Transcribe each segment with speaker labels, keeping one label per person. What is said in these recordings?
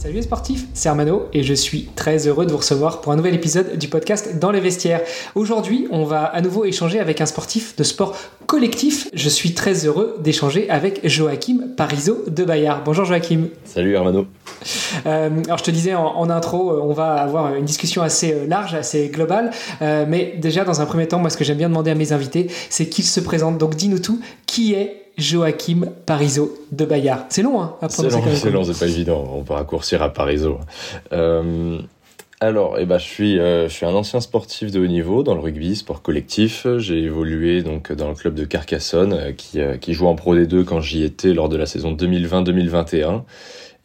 Speaker 1: Salut les sportifs, c'est Armano et je suis très heureux de vous recevoir pour un nouvel épisode du podcast Dans les vestiaires. Aujourd'hui, on va à nouveau échanger avec un sportif de sport collectif. Je suis très heureux d'échanger avec Joachim Parizeau de Bayard. Bonjour Joachim.
Speaker 2: Salut Armano.
Speaker 1: Euh, alors je te disais en, intro, euh, on va avoir une discussion assez euh, large, assez globale, mais déjà dans un premier temps, moi ce que j'aime bien demander à mes invités, c'est qu'ils se présentent. Donc dis-nous tout, qui est Joachim Parizeau de Bayard. C'est long, hein,
Speaker 2: à C'est long, c'est long, c'est pas évident. On peut raccourcir à Parizeau. Euh, alors, eh ben, je suis, euh, je suis un ancien sportif de haut niveau dans le rugby, sport collectif. J'ai évolué donc dans le club de Carcassonne, euh, qui, qui joue en Pro D2 quand j'y étais lors de la saison 2020-2021.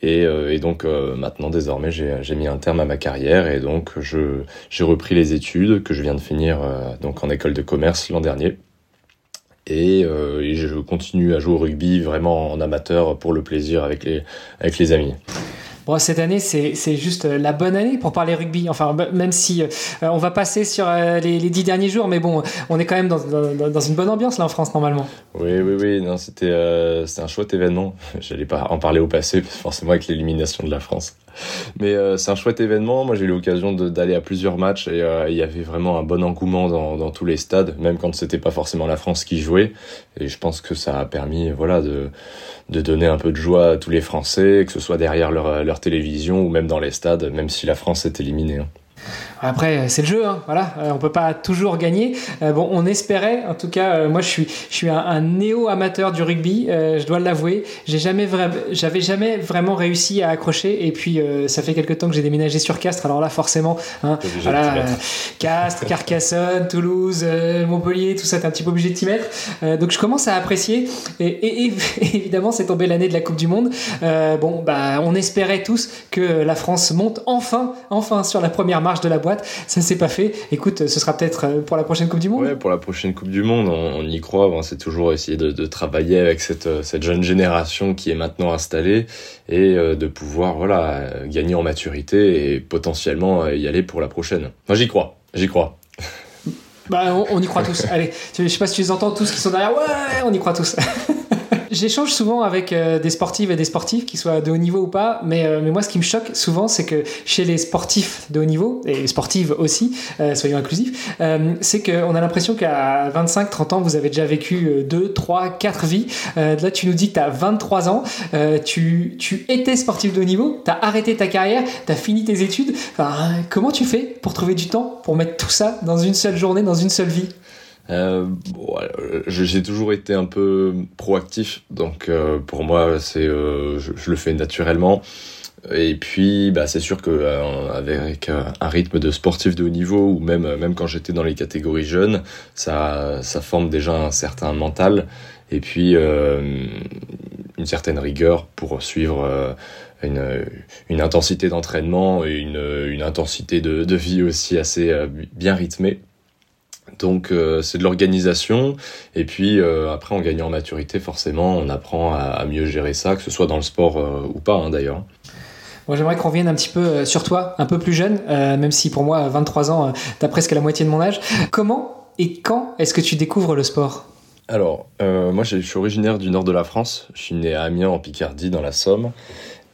Speaker 2: Et, et, donc maintenant, désormais, j'ai mis un terme à ma carrière et donc j'ai repris les études que je viens de finir donc en école de commerce l'an dernier. Euh, et, je continue à jouer au rugby vraiment en amateur pour le plaisir avec les, avec les amis.
Speaker 1: Bon, cette année, c'est juste la bonne année pour parler rugby. Enfin, même si euh, on va passer sur euh, les, dix derniers jours, mais bon, on est quand même dans, dans, une bonne ambiance là en France normalement.
Speaker 2: Oui, oui, oui. Non, c'était euh, un chouette événement. J'allais pas en parler au passé, forcément avec l'élimination de la France. Mais euh, c'est un chouette événement. Moi, j'ai eu l'occasion d'aller à plusieurs matchs et euh, il y avait vraiment un bon engouement dans, dans tous les stades, même quand c'était pas forcément la France qui jouait. Et je pense que ça a permis, voilà, de, de donner un peu de joie à tous les Français, que ce soit derrière leur, leur télévision ou même dans les stades, même si la France est éliminée.
Speaker 1: Après, c'est le jeu, hein, voilà. Euh, on peut pas toujours gagner. Euh, bon, on espérait. En tout cas, euh, moi, je suis, je suis un, néo amateur du rugby. je dois l'avouer. J'ai jamais j'avais jamais vraiment réussi à accrocher. Et puis, ça fait quelques temps que j'ai déménagé sur Castres. Alors là, forcément, hein, voilà, Castres, Carcassonne, Toulouse, Montpellier, tout ça, t'es un petit peu obligé de t'y mettre. donc, je commence à apprécier. Et, et évidemment, c'est tombé l'année de la Coupe du Monde. bon, bah, on espérait tous que la France monte enfin, enfin sur la première marche de la boîte. Ça s'est pas fait. Écoute, ce sera peut-être euh, pour la prochaine Coupe du Monde.
Speaker 2: Ouais, pour la prochaine Coupe du Monde, on, y croit. c'est toujours essayer de, travailler avec cette, euh, cette jeune génération qui est maintenant installée et euh, de pouvoir voilà gagner en maturité et potentiellement y aller pour la prochaine. Moi, j'y crois. J'y crois.
Speaker 1: Bah, on, y croit tous. Allez, je sais pas si tu les entends tous qui sont derrière. Ouais, on y croit tous. J'échange souvent avec euh, des sportives et des sportifs, qui soient de haut niveau ou pas, mais, euh, mais moi ce qui me choque souvent, c'est que chez les sportifs de haut niveau, et sportives aussi, euh, soyons inclusifs, c'est qu'on a l'impression qu'à 25-30 ans, vous avez déjà vécu 2, 3, 4 vies. là, tu nous dis que tu as 23 ans, tu, tu étais sportif de haut niveau, tu as arrêté ta carrière, tu as fini tes études. comment tu fais pour trouver du temps, pour mettre tout ça dans une seule journée, dans une seule vie?
Speaker 2: Euh, j'ai toujours été un peu proactif, donc euh, pour moi, c'est, euh, je, le fais naturellement. Et puis, bah, c'est sûr que euh, avec un rythme de sportif de haut niveau, ou même même quand j'étais dans les catégories jeunes, ça ça forme déjà un certain mental. et puis une certaine rigueur pour suivre une, une, intensité d'entraînement et une, une intensité de, de, vie aussi assez bien rythmée. Donc c'est de l'organisation et puis après en gagnant en maturité forcément on apprend à, à, mieux gérer ça que ce soit dans le sport ou pas hein, d'ailleurs.
Speaker 1: Moi, j'aimerais qu'on revienne un petit peu euh, sur toi, un peu plus jeune, euh, même si pour moi, 23 ans, euh, t'as presque la moitié de mon âge. Comment et quand est-ce que tu découvres le sport?
Speaker 2: Alors, moi, je suis originaire du nord de la France. Je suis né à Amiens, en Picardie, dans la Somme.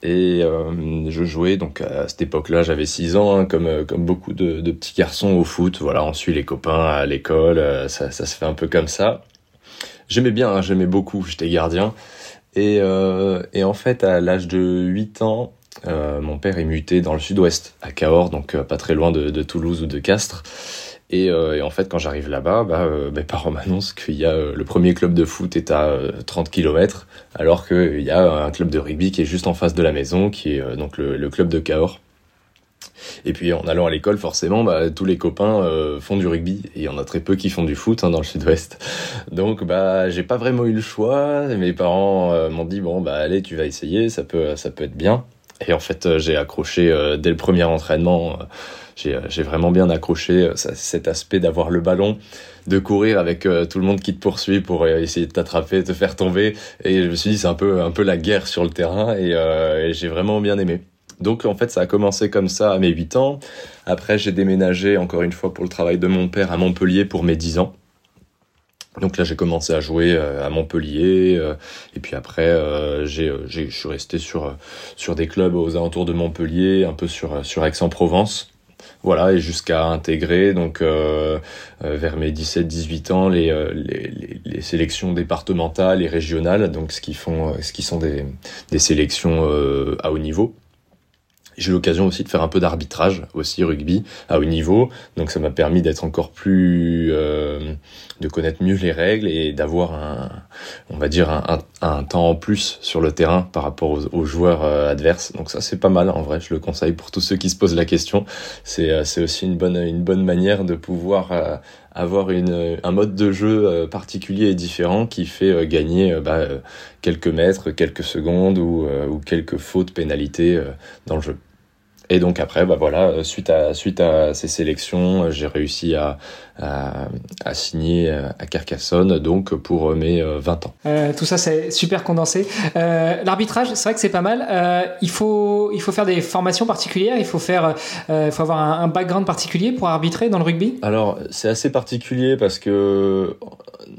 Speaker 2: Et je jouais, donc à cette époque-là, j'avais 6 ans, hein, comme, comme beaucoup de, petits garçons au foot. Voilà, on suit les copains à l'école, ça, ça, se fait un peu comme ça. J'aimais bien, hein, j'aimais beaucoup, j'étais gardien. Et, et en fait, à l'âge de 8 ans, euh, mon père est muté dans le sud-ouest, à Cahors, donc euh, pas très loin de, Toulouse ou de Castres. Euh, et, en fait, quand j'arrive là-bas, bah, mes parents m'annoncent qu'il y a le premier club de foot est à 30 km, alors qu'il y a un club de rugby qui est juste en face de la maison, qui est donc le, club de Cahors. Et puis en allant à l'école, forcément, bah, tous les copains font du rugby et il y en a très peu qui font du foot hein, dans le Sud-Ouest. Donc bah j'ai pas vraiment eu le choix. Mes parents m'ont dit bon bah allez tu vas essayer, ça peut ça peut être bien. Et en fait, euh, j'ai accroché euh, dès le premier entraînement. Euh, j'ai vraiment bien accroché cet aspect d'avoir le ballon, de courir avec tout le monde qui te poursuit pour essayer de t'attraper, te faire tomber. Et je me suis dit, c'est un peu, un peu la guerre sur le terrain et, et j'ai vraiment bien aimé. Donc en fait, ça a commencé comme ça à mes 8 ans. Après, j'ai déménagé encore une fois pour le travail de mon père à Montpellier pour mes 10 ans. Donc là, j'ai commencé à jouer euh, à Montpellier, euh, et puis après, euh, j'ai, je suis resté sur sur des clubs aux alentours de Montpellier, un peu sur sur Aix-en-Provence. Voilà, et jusqu'à intégrer donc vers mes 17-18 ans les, les, les, sélections départementales et régionales, donc ce qui font ce qui sont des, des sélections à haut niveau. J'ai eu l'occasion aussi de faire un peu d'arbitrage aussi rugby à haut niveau, donc ça m'a permis d'être encore plus, euh, de connaître mieux les règles et d'avoir un, on va dire un, un, temps en plus sur le terrain par rapport aux, joueurs euh, adverses. Donc ça c'est pas mal en vrai, je le conseille pour tous ceux qui se posent la question. C'est euh, c'est aussi une bonne une bonne manière de pouvoir euh, avoir une, un mode de jeu particulier et différent qui fait gagner bah, quelques mètres, quelques secondes ou, ou quelques fautes pénalités dans le jeu. Et donc après, bah voilà, suite à suite à ces sélections, j'ai réussi à, à, à, signer à Carcassonne, donc pour mes 20 ans.
Speaker 1: Euh, tout ça, c'est super condensé. Euh, L'arbitrage, c'est vrai que c'est pas mal. Euh, il faut il faut faire des formations particulières. Il faut faire, euh, il faut avoir un, un, background particulier pour arbitrer dans le rugby?
Speaker 2: Alors c'est assez particulier parce que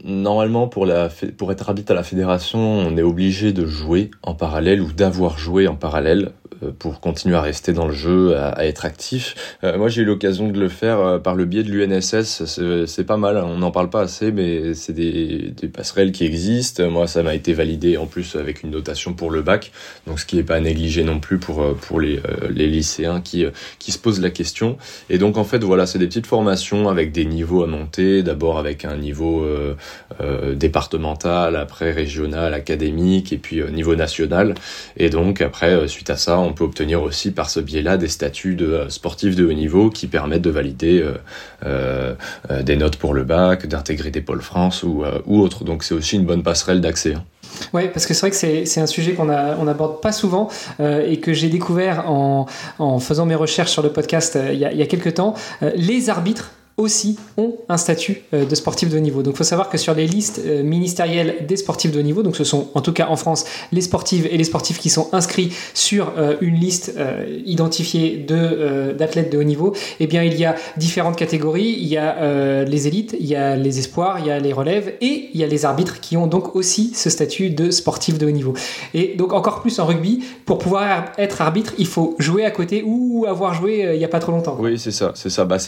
Speaker 2: normalement pour la pour être arbitre à la fédération, on est obligé de jouer en parallèle ou d'avoir joué en parallèle euh, pour continuer à rester dans le jeu, à, être actif. Euh, moi, j'ai eu l'occasion de le faire euh, par le biais de l'UNSS. C'est pas mal. On n'en parle pas assez, mais c'est des, passerelles qui existent. Moi, ça m'a été validé en plus avec une notation pour le bac, donc ce qui n'est pas négligé non plus pour pour les, les lycéens qui qui se posent la question. Et donc en fait, voilà, c'est des petites formations avec des niveaux à monter. D'abord avec un niveau départemental, après régional, académique, et puis niveau national. Et donc après, suite à ça, on peut obtenir aussi par ce biais-là des statuts de euh, sportifs de haut niveau qui permettent de valider euh, euh, des notes pour le bac, d'intégrer des pôles France ou, autres. Donc c'est aussi une bonne passerelle d'accès. Hein.
Speaker 1: Oui, parce que c'est vrai que c'est un sujet qu'on n'aborde pas souvent et que j'ai découvert en, faisant mes recherches sur le podcast il, y a, il y a quelques temps. les arbitres aussi ont un statut euh, de sportif de haut niveau. Donc il faut savoir que sur les listes euh, ministérielles des sportifs de haut niveau, donc ce sont en tout cas en France les sportives et les sportifs qui sont inscrits sur euh, une liste identifiée de d'athlètes de haut niveau, eh bien il y a différentes catégories, il y a les élites, il y a les espoirs, il y a les relèves et il y a les arbitres qui ont donc aussi ce statut de sportif de haut niveau. Et donc encore plus en rugby, pour pouvoir être arbitre, il faut jouer à côté ou avoir joué il n'y a pas trop longtemps.
Speaker 2: Oui, c'est ça, c'est ça. Bah,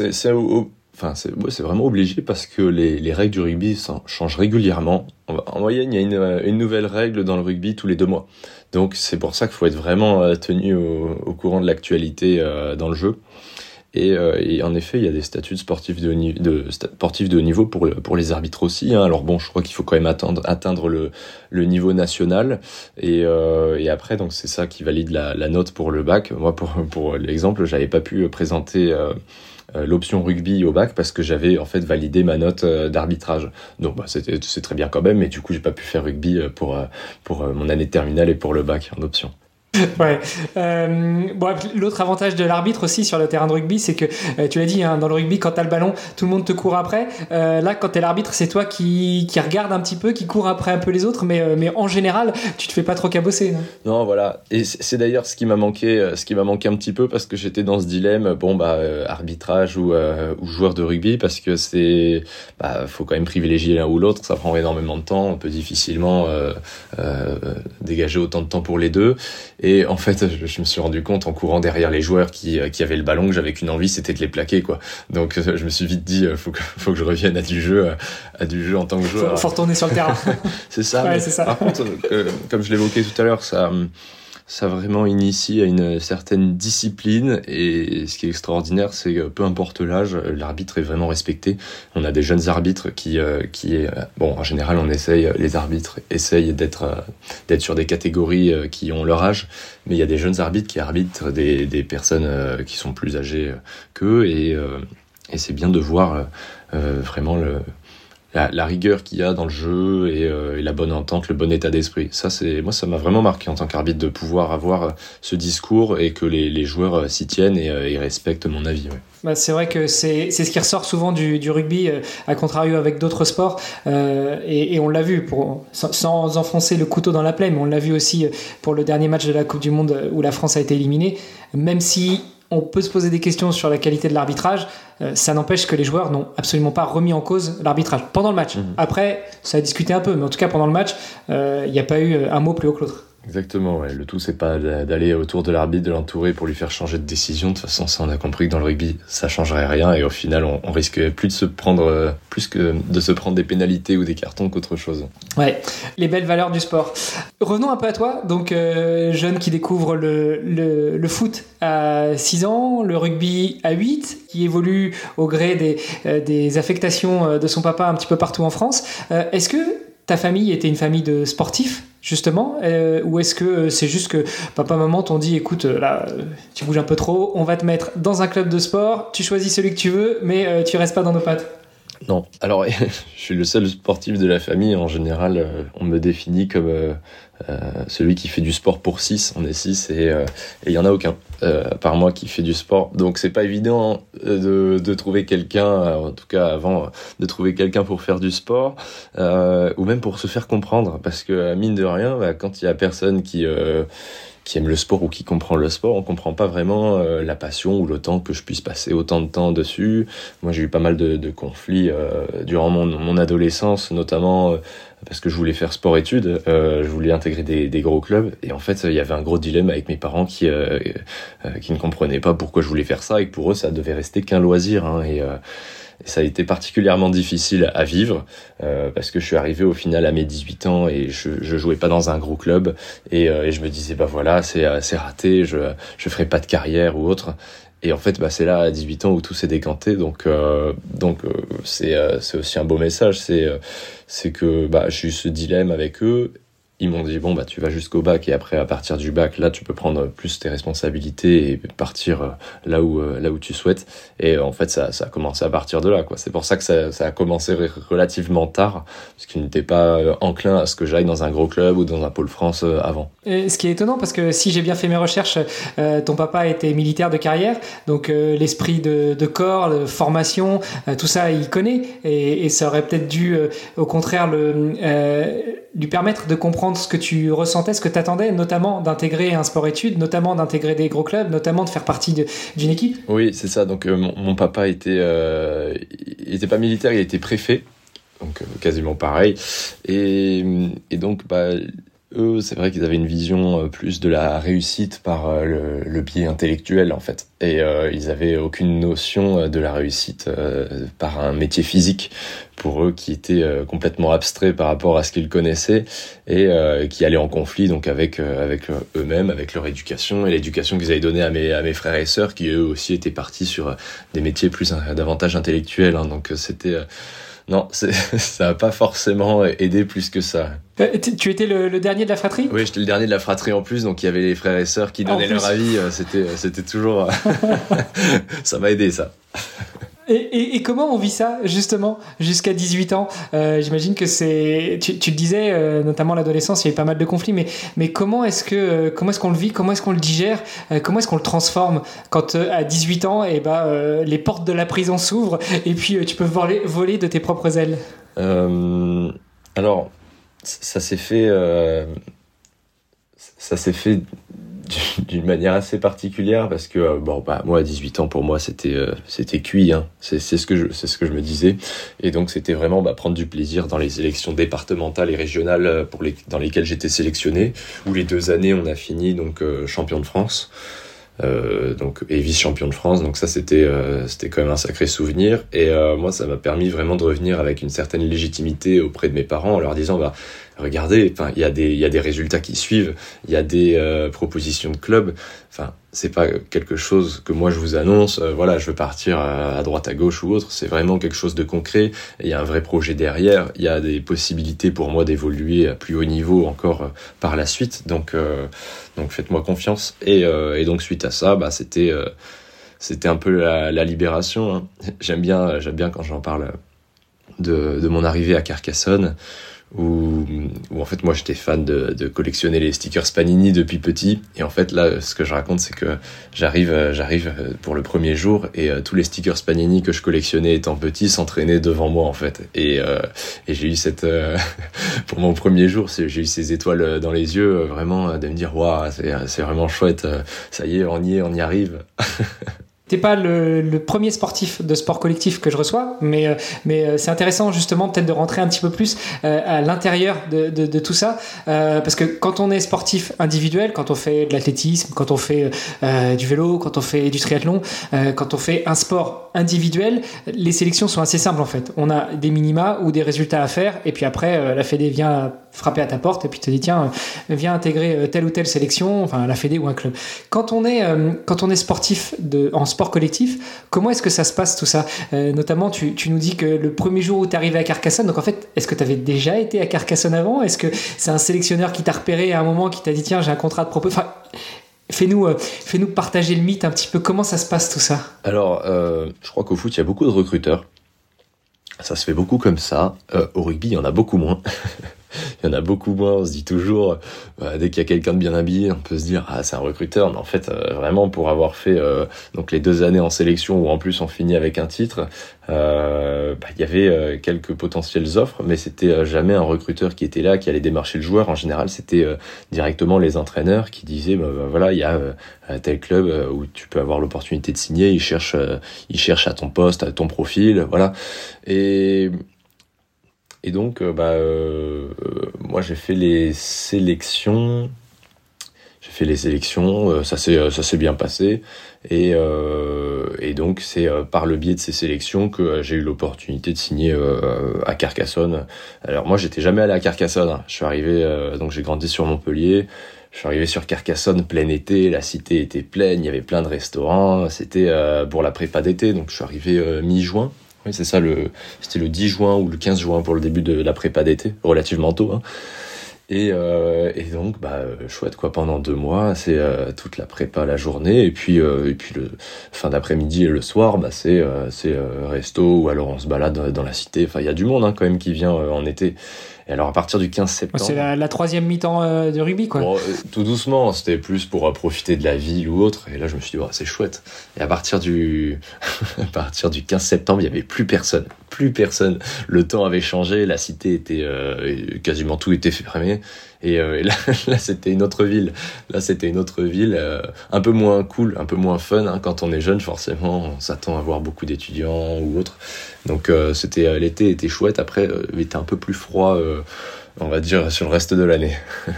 Speaker 2: Enfin, c'est vraiment obligé parce que les, les règles du rugby changent régulièrement. En moyenne, il y a une, une, nouvelle règle dans le rugby tous les deux mois. Donc c'est pour ça qu'il faut être vraiment euh, tenu au, courant de l'actualité euh, dans le jeu. Euh, et, en effet, il y a des statuts de sportifs de, sportifs de haut niveau pour, pour les arbitres aussi. Hein. Alors bon, je crois qu'il faut quand même atteindre, atteindre le, le niveau national. Et, euh, après, donc c'est ça qui valide la, note pour le bac. Moi, pour, pour l'exemple, j'avais pas pu présenter euh, euh, l'option rugby au bac parce que j'avais en fait validé ma note d'arbitrage. Donc bah, c'est très bien quand même, mais du coup j'ai pas pu faire rugby pour pour mon année terminale et pour le bac en option.
Speaker 1: ouais. Euh, bon, l'autre avantage de l'arbitre aussi sur le terrain de rugby, c'est que euh, tu l'as dit, hein, dans le rugby, quand t'as le ballon, tout le monde te court après. Euh, là, quand t'es l'arbitre, c'est toi qui, qui regarde un petit peu, qui court après un peu les autres, mais, mais en général, tu te fais pas trop cabosser.
Speaker 2: Non, non voilà. Et c'est d'ailleurs ce qui m'a manqué, manqué un petit peu parce que j'étais dans ce dilemme, bon bah arbitrage ou, ou joueur de rugby, parce que c'est, bah, faut quand même privilégier l'un ou l'autre. Ça prend énormément de temps. On peut difficilement dégager autant de temps pour les deux. En fait, je, me suis rendu compte en courant derrière les joueurs qui, euh, qui avaient le ballon que j'avais qu'une envie, c'était de les plaquer, quoi. Donc, euh, je me suis vite dit, euh, faut que, faut que je revienne à du jeu, à du jeu en tant que joueur.
Speaker 1: Faut, faut retourner sur le terrain.
Speaker 2: c'est ça. ça. Par contre, comme je l'évoquais tout à l'heure, ça, ça vraiment initie à une certaine discipline. Et ce qui est extraordinaire c'est que peu importe l'âge l'arbitre est vraiment respecté. On a des jeunes arbitres qui euh, qui est bon en général on essaye les arbitres essayent d'être euh, sur des catégories euh, qui ont leur âge. Mais il y a des jeunes arbitres qui arbitrent des, des personnes qui sont plus âgées qu'eux. Et et c'est bien de voir vraiment le la, rigueur qu'il y a dans le jeu euh, et, la bonne entente, le bon état d'esprit. Ça, c'est moi, ça m'a vraiment marqué en tant qu'arbitre de pouvoir avoir euh, ce discours et que les, joueurs euh, s'y tiennent et, respectent mon avis.
Speaker 1: Bah, c'est vrai que c'est ce qui ressort souvent du, rugby, à contrario avec d'autres sports. et, on l'a vu, pour, sans, enfoncer le couteau dans la plaie, mais on l'a vu aussi pour le dernier match de la Coupe du Monde où la France a été éliminée. Même si on peut se poser des questions sur la qualité de l'arbitrage. Euh, ça n'empêche que les joueurs n'ont absolument pas remis en cause l'arbitrage pendant le match. Mhm. Après, ça a discuté un peu, mais en tout cas pendant le match, euh, il n'y a pas eu un mot plus haut que l'autre.
Speaker 2: Exactement, le tout c'est pas d'aller autour de l'arbitre, de l'entourer pour lui faire changer de décision. De toute façon, ça on a compris que dans le rugby, ça changerait rien et au final, on, on risquerait plus de se prendre, euh, plus que de se prendre des pénalités ou des cartons qu'autre chose.
Speaker 1: Ouais, les belles valeurs du sport. Revenons un peu à toi, donc euh, jeune qui découvre le, foot à 6 ans, le rugby à 8, qui évolue au gré des, euh, des affectations de son papa un petit peu partout en France. Est-ce que ta famille était une famille de sportifs? Justement euh, Ou est-ce que euh, c'est juste que papa, maman t'ont dit écoute, euh, là, tu bouges un peu trop, on va te mettre dans un club de sport, tu choisis celui que tu veux, mais tu restes pas dans nos pattes
Speaker 2: Non, alors je suis le seul sportif de la famille. En général, on me définit comme celui qui fait du sport pour 6. On est 6 et il y en a aucun par moi qui fait du sport. Donc c'est pas évident de, de trouver quelqu'un, en tout cas avant, de trouver quelqu'un pour faire du sport ou même pour se faire comprendre. Parce que mine de rien, bah, quand il y a personne qui qui aime le sport ou qui comprend le sport, on comprend pas vraiment euh, la passion ou le temps que je puisse passer autant de temps dessus. Moi, j'ai eu pas mal de, de conflits euh, durant mon, mon, adolescence, notamment euh, parce que je voulais faire sport-études, je voulais intégrer des, des, gros clubs, et en fait, il y avait un gros dilemme avec mes parents qui qui ne comprenaient pas pourquoi je voulais faire ça, et que pour eux, ça devait rester qu'un loisir. Hein, et et ça a été particulièrement difficile à vivre euh, parce que je suis arrivé au final à mes 18 ans et je, je jouais pas dans un gros club et, euh, et je me disais bah voilà c'est euh, c'est raté, je je ferai pas de carrière ou autre. Et en fait, bah, c'est là à 18 ans où tout s'est décanté. Donc, euh, donc c'est c'est aussi un beau message. C'est c'est que bah, j'ai eu ce dilemme avec eux ils m'ont dit bon bah tu vas jusqu'au bac et après à partir du bac là tu peux prendre plus tes responsabilités et partir euh, là où euh, là où tu souhaites. Et en fait ça, ça a commencé à partir de là quoi. C'est pour ça que ça, ça a commencé relativement tard parce qu'il n'était pas euh, enclin à ce que j'aille dans un gros club ou dans un pôle France avant.
Speaker 1: Ce qui est étonnant parce que si j'ai bien fait mes recherches ton papa était militaire de carrière donc l'esprit de, corps de formation tout ça il connaît. Et ça aurait peut-être dû au contraire le lui permettre de comprendre ce que tu ressentais, ce que tu attendais, notamment d'intégrer un sport-études, notamment d'intégrer des gros clubs, notamment de faire partie d'une équipe
Speaker 2: Oui, c'est ça. Donc, euh, mon, papa était, euh, il était pas militaire, il était préfet, donc euh, quasiment pareil. Et, et donc, bah, eux, c'est vrai qu'ils avaient une vision plus de la réussite par le, biais intellectuel en fait, et ils avaient aucune notion de la réussite par un métier physique pour eux qui était complètement abstrait par rapport à ce qu'ils connaissaient et qui allait en conflit donc avec avec eux-mêmes, avec leur éducation et l'éducation qu'ils avaient donnée à mes à mes frères et sœurs qui eux aussi étaient partis sur des métiers plus davantage intellectuels. Hein, donc c'était non, ça n'a pas forcément aidé plus que ça.
Speaker 1: Euh, tu étais le, dernier de la fratrie?
Speaker 2: Oui, j'étais le dernier de la fratrie en plus, donc il y avait les frères et sœurs qui donnaient leur avis. Euh, c'était, c'était toujours. ça m'a aidé ça.
Speaker 1: Et, comment on vit ça, justement, jusqu'à 18 ans euh, J'imagine que c'est. Tu, le disais, euh, notamment l'adolescence, il y a eu pas mal de conflits, mais, mais comment est-ce que euh, comment est-ce qu'on le vit Comment est-ce qu'on le digère Comment est-ce qu'on le transforme Quand à 18 ans, et eh ben, les portes de la prison s'ouvrent et puis tu peux voler, voler de tes propres ailes?
Speaker 2: Alors, ça s'est fait. ça s'est fait d'une manière assez particulière parce que euh, bon bah moi à 18 ans pour moi c'était euh, c'était cuit hein. c'est ce que je c'est ce que je me disais. Et donc c'était vraiment bah, prendre du plaisir dans les élections départementales et régionales euh, pour les dans lesquelles j'étais sélectionné où les deux années on a fini donc champion de France. Euh, donc et vice champion de France. Donc ça c'était c'était quand même un sacré souvenir. Et moi ça m'a permis vraiment de revenir avec une certaine légitimité auprès de mes parents en leur disant bah regardez, enfin, il y a des, y a des résultats qui suivent, il y a des euh, propositions de club. Enfin, c'est pas quelque chose que moi je vous annonce. Euh, voilà, je veux partir à, droite, à gauche ou autre. C'est vraiment quelque chose de concret. Il y a un vrai projet derrière. Il y a des possibilités pour moi d'évoluer à plus haut niveau encore euh, par la suite. Donc, donc faites-moi confiance. Et, et, donc suite à ça, bah, c'était, c'était un peu la, la libération. Hein. J'aime bien, j'aime bien quand j'en parle de, de mon arrivée à Carcassonne où, en fait moi j'étais fan de, de, collectionner les stickers Panini depuis petit. Et en fait là ce que je raconte c'est que j'arrive euh, j'arrive euh, pour le premier jour et euh, tous les stickers Panini que je collectionnais étant petit s'entraînaient devant moi en fait. Et, et j'ai eu cette pour mon premier jour j'ai eu ces étoiles dans les yeux vraiment de me dire waouh c'est vraiment chouette ça y est on y est on y arrive
Speaker 1: T'es pas le, premier sportif de sport collectif que je reçois, mais, euh, mais euh, c'est intéressant justement peut-être de rentrer un petit peu plus euh, à l'intérieur de, de, tout ça, parce que quand on est sportif individuel, quand on fait de l'athlétisme, quand on fait du vélo, quand on fait du triathlon, quand on fait un sport individuel, les sélections sont assez simples en fait. On a des minima ou des résultats à faire, et puis après la Fédé vient frapper à ta porte et puis te dit tiens viens intégrer telle ou telle sélection, enfin la Fédé ou un club. Quand on est quand on est sportif de en sport collectif. Comment est-ce que ça se passe tout ça euh, Notamment, tu, nous dis que le premier jour où tu arrivé à Carcassonne, donc en fait, est-ce que tu avais déjà été à Carcassonne avant? Est-ce que c'est un sélectionneur qui t'a repéré à un moment, qui t'a dit tiens, j'ai un contrat de propos? Enfin, Fais-nous euh, fais -nous partager le mythe un petit peu. Comment ça se passe tout ça?
Speaker 2: Alors, euh, je crois qu'au foot, il y a beaucoup de recruteurs. Ça se fait beaucoup comme ça. au rugby, il y en a beaucoup moins. il y en a beaucoup moins. On se dit toujours, euh, dès qu'il y a quelqu'un de bien habillé, on peut se dire ah c'est un recruteur. Mais en fait, euh, vraiment pour avoir fait euh, donc les deux années en sélection où en plus on finit avec un titre, bah, il y avait quelques potentielles offres, mais c'était jamais un recruteur qui était là, qui allait démarcher le joueur. En général, c'était directement les entraîneurs qui disaient bah, bah, voilà il y a tel club où tu peux avoir l'opportunité de signer. Ils cherchent ils cherchent à ton poste, à ton profil, voilà. Et et donc, euh, bah, euh, moi, j'ai fait les sélections. J'ai fait les sélections, euh, ça s'est ça bien passé. Et, et donc, c'est par le biais de ces sélections que j'ai eu l'opportunité de signer à Carcassonne. Alors moi, j'étais jamais allé à Carcassonne. Hein. Je suis arrivé, donc j'ai grandi sur Montpellier. Je suis arrivé sur Carcassonne plein été, la cité était pleine, il y avait plein de restaurants. C'était pour la prépa d'été, donc je suis arrivé mi-juin. Oui, c'est ça, le, c'était le 10 juin ou le 15 juin pour le début de la prépa d'été, relativement tôt. Hein. Et, euh, et, donc, bah, chouette quoi, pendant deux mois, c'est euh, toute la prépa la journée, et puis, euh, et puis le fin d'après-midi et le soir, bah, c'est, c'est resto, ou alors on se balade dans la cité. Enfin, il y a du monde hein, quand même qui vient en été. Et alors à partir du 15 septembre.
Speaker 1: C'est la, troisième mi-temps euh, de rugby, quoi.
Speaker 2: Bon, euh, tout doucement, c'était plus pour euh, profiter de la ville ou autre. Et là, je me suis dit, c'est chouette. Et à partir du, à partir du 15 septembre, il y avait plus personne, plus personne. Le temps avait changé, la cité était quasiment tout était fermé. Et, là, là c'était une autre ville. Là, c'était une autre ville, un peu moins cool, un peu moins fun. Hein. Quand on est jeune, forcément, on s'attend à voir beaucoup d'étudiants ou autres. Donc euh, c'était euh, l'été était chouette. Après, euh, il était un peu plus froid, on va dire, sur le reste de l'année.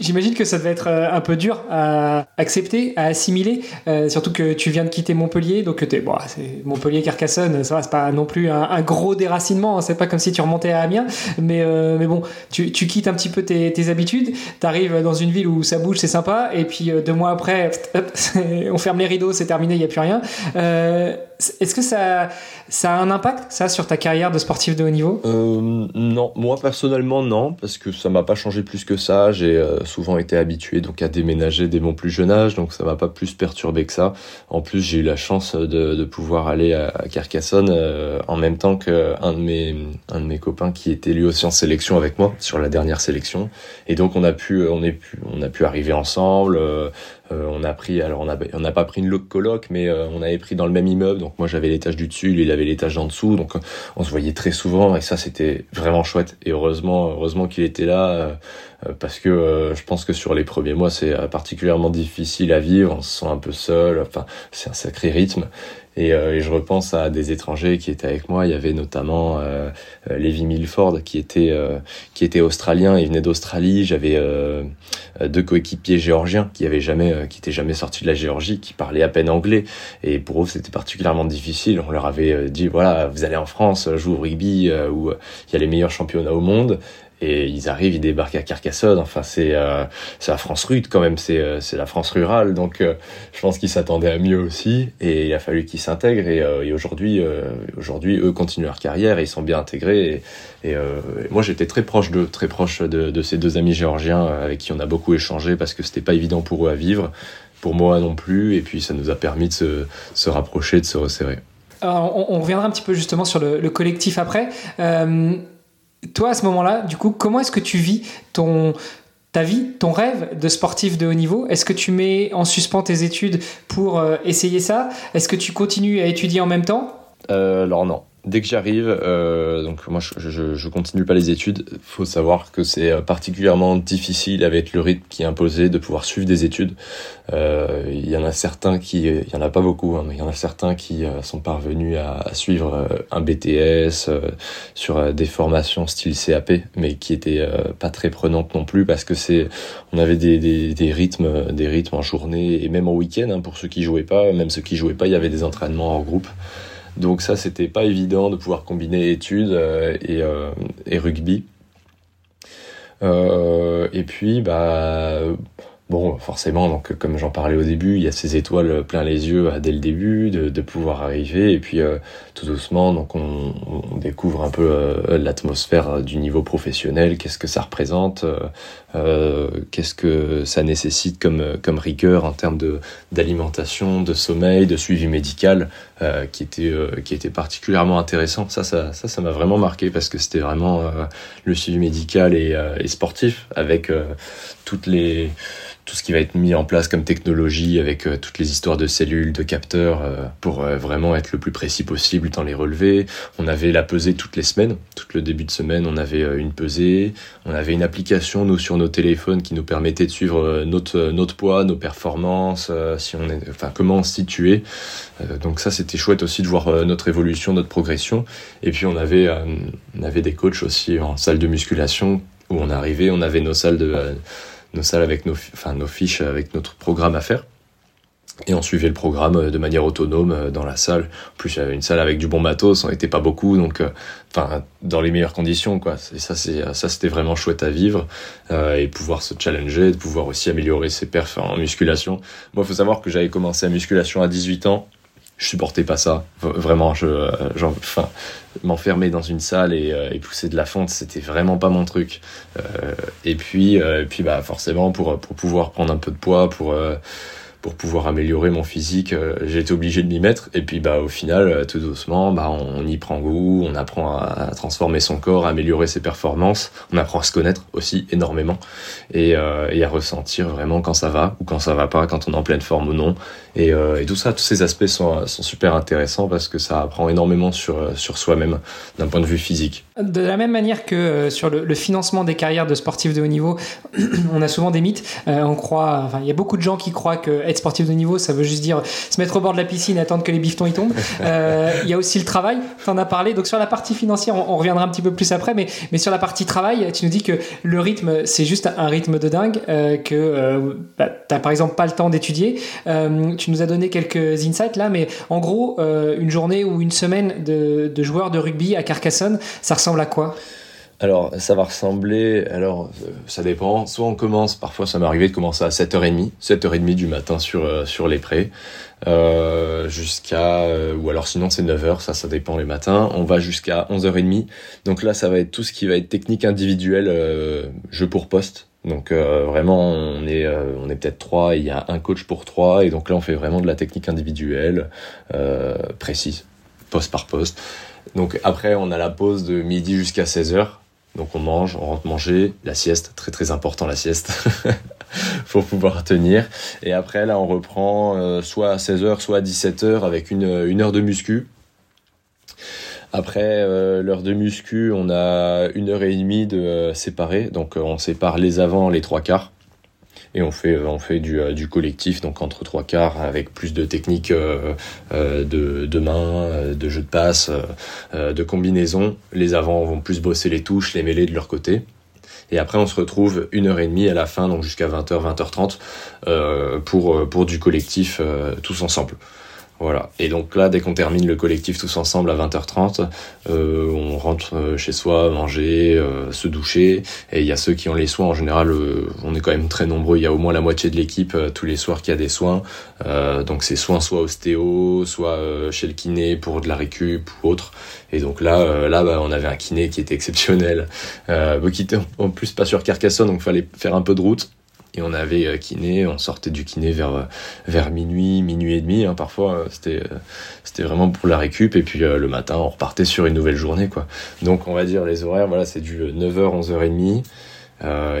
Speaker 1: J'imagine que ça devait être euh, un peu dur à accepter, à assimiler, euh, surtout que tu viens de quitter Montpellier, donc es, bon, Montpellier Carcassonne, ça va, c'est pas non plus un, gros déracinement, hein, c'est pas comme si tu remontais à Amiens, mais euh, mais bon, tu, quittes un petit peu tes, tes habitudes, t'arrives dans une ville où ça bouge, c'est sympa, et puis deux mois après, on ferme les rideaux, c'est terminé, il y a plus rien. Est-ce que ça, ça a un impact, ça, sur ta carrière de sportif de haut niveau?
Speaker 2: Non, moi personnellement non, parce que ça m'a pas changé plus que ça. J'ai souvent été habitué donc à déménager dès mon plus jeune âge, donc ça m'a pas plus perturbé que ça. En plus, j'ai eu la chance de, pouvoir aller à, Carcassonne euh, en même temps qu'un de mes un de mes copains qui était lui aussi en sélection avec moi sur la dernière sélection, et donc on a pu on est pu on a pu arriver ensemble. Euh, euh, on a pris, alors on n'a pas pris une coloc, mais on avait pris dans le même immeuble. Donc moi j'avais l'étage du dessus, lui il avait l'étage en dessous. Donc on se voyait très souvent et ça c'était vraiment chouette. Et heureusement, heureusement qu'il était là euh, parce que euh, je pense que sur les premiers mois c'est euh, particulièrement difficile à vivre, on se sent un peu seul, enfin c'est un sacré rythme. Et, et, je repense à des étrangers qui étaient avec moi. Il y avait notamment euh, Levi Milford qui était qui était australien. Il venait d'Australie. J'avais deux coéquipiers géorgiens qui avaient jamais qui étaient jamais sortis de la Géorgie, qui parlaient à peine anglais. Et pour eux c'était particulièrement difficile. On leur avait dit voilà vous allez en France jouer au rugby où il y a les meilleurs championnats au monde et ils arrivent, ils débarquent à Carcassonne. Enfin, c'est euh, c'est la France rude quand même, c'est euh, c'est la France rurale. Donc, euh, je pense qu'ils s'attendaient à mieux aussi, et il a fallu qu'ils s'intègrent. Et, et aujourd'hui, aujourd'hui, eux continuent leur carrière et ils sont bien intégrés. Et, et moi, j'étais très proche de très proche de, de, ces deux amis géorgiens avec qui on a beaucoup échangé parce que c'était pas évident pour eux à vivre, pour moi non plus. Et puis, ça nous a permis de se, se rapprocher, de se resserrer.
Speaker 1: Alors, on, on, reviendra un petit peu justement sur le, le collectif après. Toi, à ce moment-là, du coup, comment est-ce que tu vis ton, ta vie, ton rêve de sportif de haut niveau? Est-ce que tu mets en suspens tes études pour euh, essayer ça? Est-ce que tu continues à étudier en même temps?
Speaker 2: Euh, Alors non dès que j'arrive, euh, donc moi je, je, je, continue pas les études. Faut savoir que c'est euh, particulièrement difficile avec le rythme qui est imposé de pouvoir suivre des études. Euh, il y en a certains qui, il y en a pas beaucoup, hein, mais il y en a certains qui euh, sont parvenus à, à suivre euh, un BTS sur des formations style CAP, mais qui étaient pas très prenantes non plus parce que c'est, on avait des, des, des, rythmes, des rythmes en journée et même en week-end hein, pour ceux qui jouaient pas, même ceux qui jouaient pas, il y avait des entraînements en groupe. Donc ça, c'était pas évident de pouvoir combiner études euh, et, euh, et, rugby. Euh, et puis, bah, bon, forcément, donc comme j'en parlais au début, il y a ces étoiles plein les yeux dès le début de, pouvoir arriver. Et puis, tout doucement, donc on, découvre un peu l'atmosphère du niveau professionnel, qu'est-ce que ça représente, euh, qu'est-ce que ça nécessite comme, comme rigueur en termes d'alimentation, de sommeil, de suivi médical, euh, qui, était, euh, qui était particulièrement intéressant. Ça, ça, ça, ça m'a vraiment marqué parce que c'était vraiment euh, le suivi médical et, et sportif avec toutes les tout ce qui va être mis en place comme technologie avec euh, toutes les histoires de cellules, de capteurs euh, pour euh, vraiment être le plus précis possible dans les relevés. On avait la pesée toutes les semaines, tout le début de semaine, on avait une pesée. On avait une application nous sur nos téléphones qui nous permettait de suivre notre notre poids, nos performances, si on est, enfin comment on se situait. donc ça c'était chouette aussi de voir notre évolution, notre progression. Et puis on avait on avait des coachs aussi en salle de musculation où on arrivait, on avait nos salles de nos salles avec nos, nos fiches avec notre programme à faire. Et on suivait le programme euh, de manière autonome euh, dans la salle. En plus, il y avait une salle avec du bon matos, on n'était pas beaucoup, donc, euh, enfin, dans les meilleures conditions, quoi. Et ça, c'est, ça, c'était vraiment chouette à vivre et pouvoir se challenger, de pouvoir aussi améliorer ses perfs en musculation. Moi, faut savoir que j'avais commencé la musculation à 18 ans je supportais pas ça. Vraiment, je, enfin, m'enfermer dans une salle et, euh, et, pousser de la fonte, c'était vraiment pas mon truc. Euh, et puis, euh, et puis, bah, forcément, pour pour pouvoir prendre un peu de poids, pour pour pouvoir améliorer mon physique, euh, j'ai été obligé de m'y mettre. Et puis bah au final, euh, tout doucement, bah on y prend goût, on apprend à, transformer son corps, à améliorer ses performances, on apprend à se connaître aussi énormément et, euh, et à ressentir vraiment quand ça va ou quand ça va pas, quand on est en pleine forme ou non. Et, et tout ça, tous ces aspects sont, sont super intéressants parce que ça apprend énormément sur sur soi-même d'un point de vue physique.
Speaker 1: De la même manière que euh, sur le, financement des carrières de sportifs de haut niveau, on a souvent des mythes. Euh, on croit, enfin, il y a beaucoup de gens qui croient que être sportif de haut niveau, ça veut juste dire se mettre au bord de la piscine et attendre que les bifetons y tombent. Euh, il y a aussi le travail. Tu en as parlé. Donc sur la partie financière, on, reviendra un petit peu plus après, mais, mais sur la partie travail, tu nous dis que le rythme, c'est juste un rythme de dingue, que bah, tu n'as par exemple pas le temps d'étudier. tu nous as donné quelques insights là, mais en gros, une journée ou une semaine de, de joueurs de rugby à Carcassonne, ça ressemble à quoi?
Speaker 2: Alors, ça va ressembler, alors, euh, ça dépend. Soit on commence, parfois ça m'est arrivé de commencer à 7h30, 7h30 du matin sur, euh, sur les prés, euh, jusqu'à, ou alors sinon c'est 9h, ça, ça dépend les matins. On va jusqu'à 11h30. Donc là, ça va être tout ce qui va être technique individuelle, jeu pour poste. Donc vraiment, on est, on est peut-être trois, il y a un coach pour trois, et donc là, on fait vraiment de la technique individuelle, précise, poste par poste. Donc après, on a la pause de midi jusqu'à 16h. Donc on mange, on rentre manger, la sieste, très très important la sieste, pour pouvoir tenir. Et après, là, on reprend euh, soit à 16h, soit à 17h avec une, une heure de muscu. Après euh, l'heure de muscu, on a une heure et demie de euh, séparer. Donc on sépare les avant, les trois quarts et on fait on fait du, euh, du collectif donc entre trois quarts avec plus de techniques euh, euh, de, de main, de jeu de passe, de combinaison. Les avants vont plus bosser les touches, les mêlées de leur côté. Et après, on se retrouve une heure et demie à la fin, donc jusqu'à 20h, 20h30, pour, pour du collectif tous ensemble. Voilà. Et donc là, dès qu'on termine le collectif tous ensemble à 20h30, euh, on rentre euh, chez soi, manger, euh, se doucher. Et il y a ceux qui ont les soins. En général, on est quand même très nombreux. Il y a au moins la moitié de l'équipe tous les soirs qui a des soins. donc c'est soins soit ostéo, soit chez le kiné pour de la récup ou autre. Et donc là, là, bah, on avait un kiné qui était exceptionnel, qui était en plus pas sur Carcassonne, donc fallait faire un peu de route et on avait euh, kiné, on sortait du kiné vers, euh, vers minuit, minuit et demi, hein, parfois, euh, c'était, c'était vraiment pour la récup, et puis le matin, on repartait sur une nouvelle journée, quoi. Donc, on va dire, les horaires, voilà, c'est du 9h, 11h30,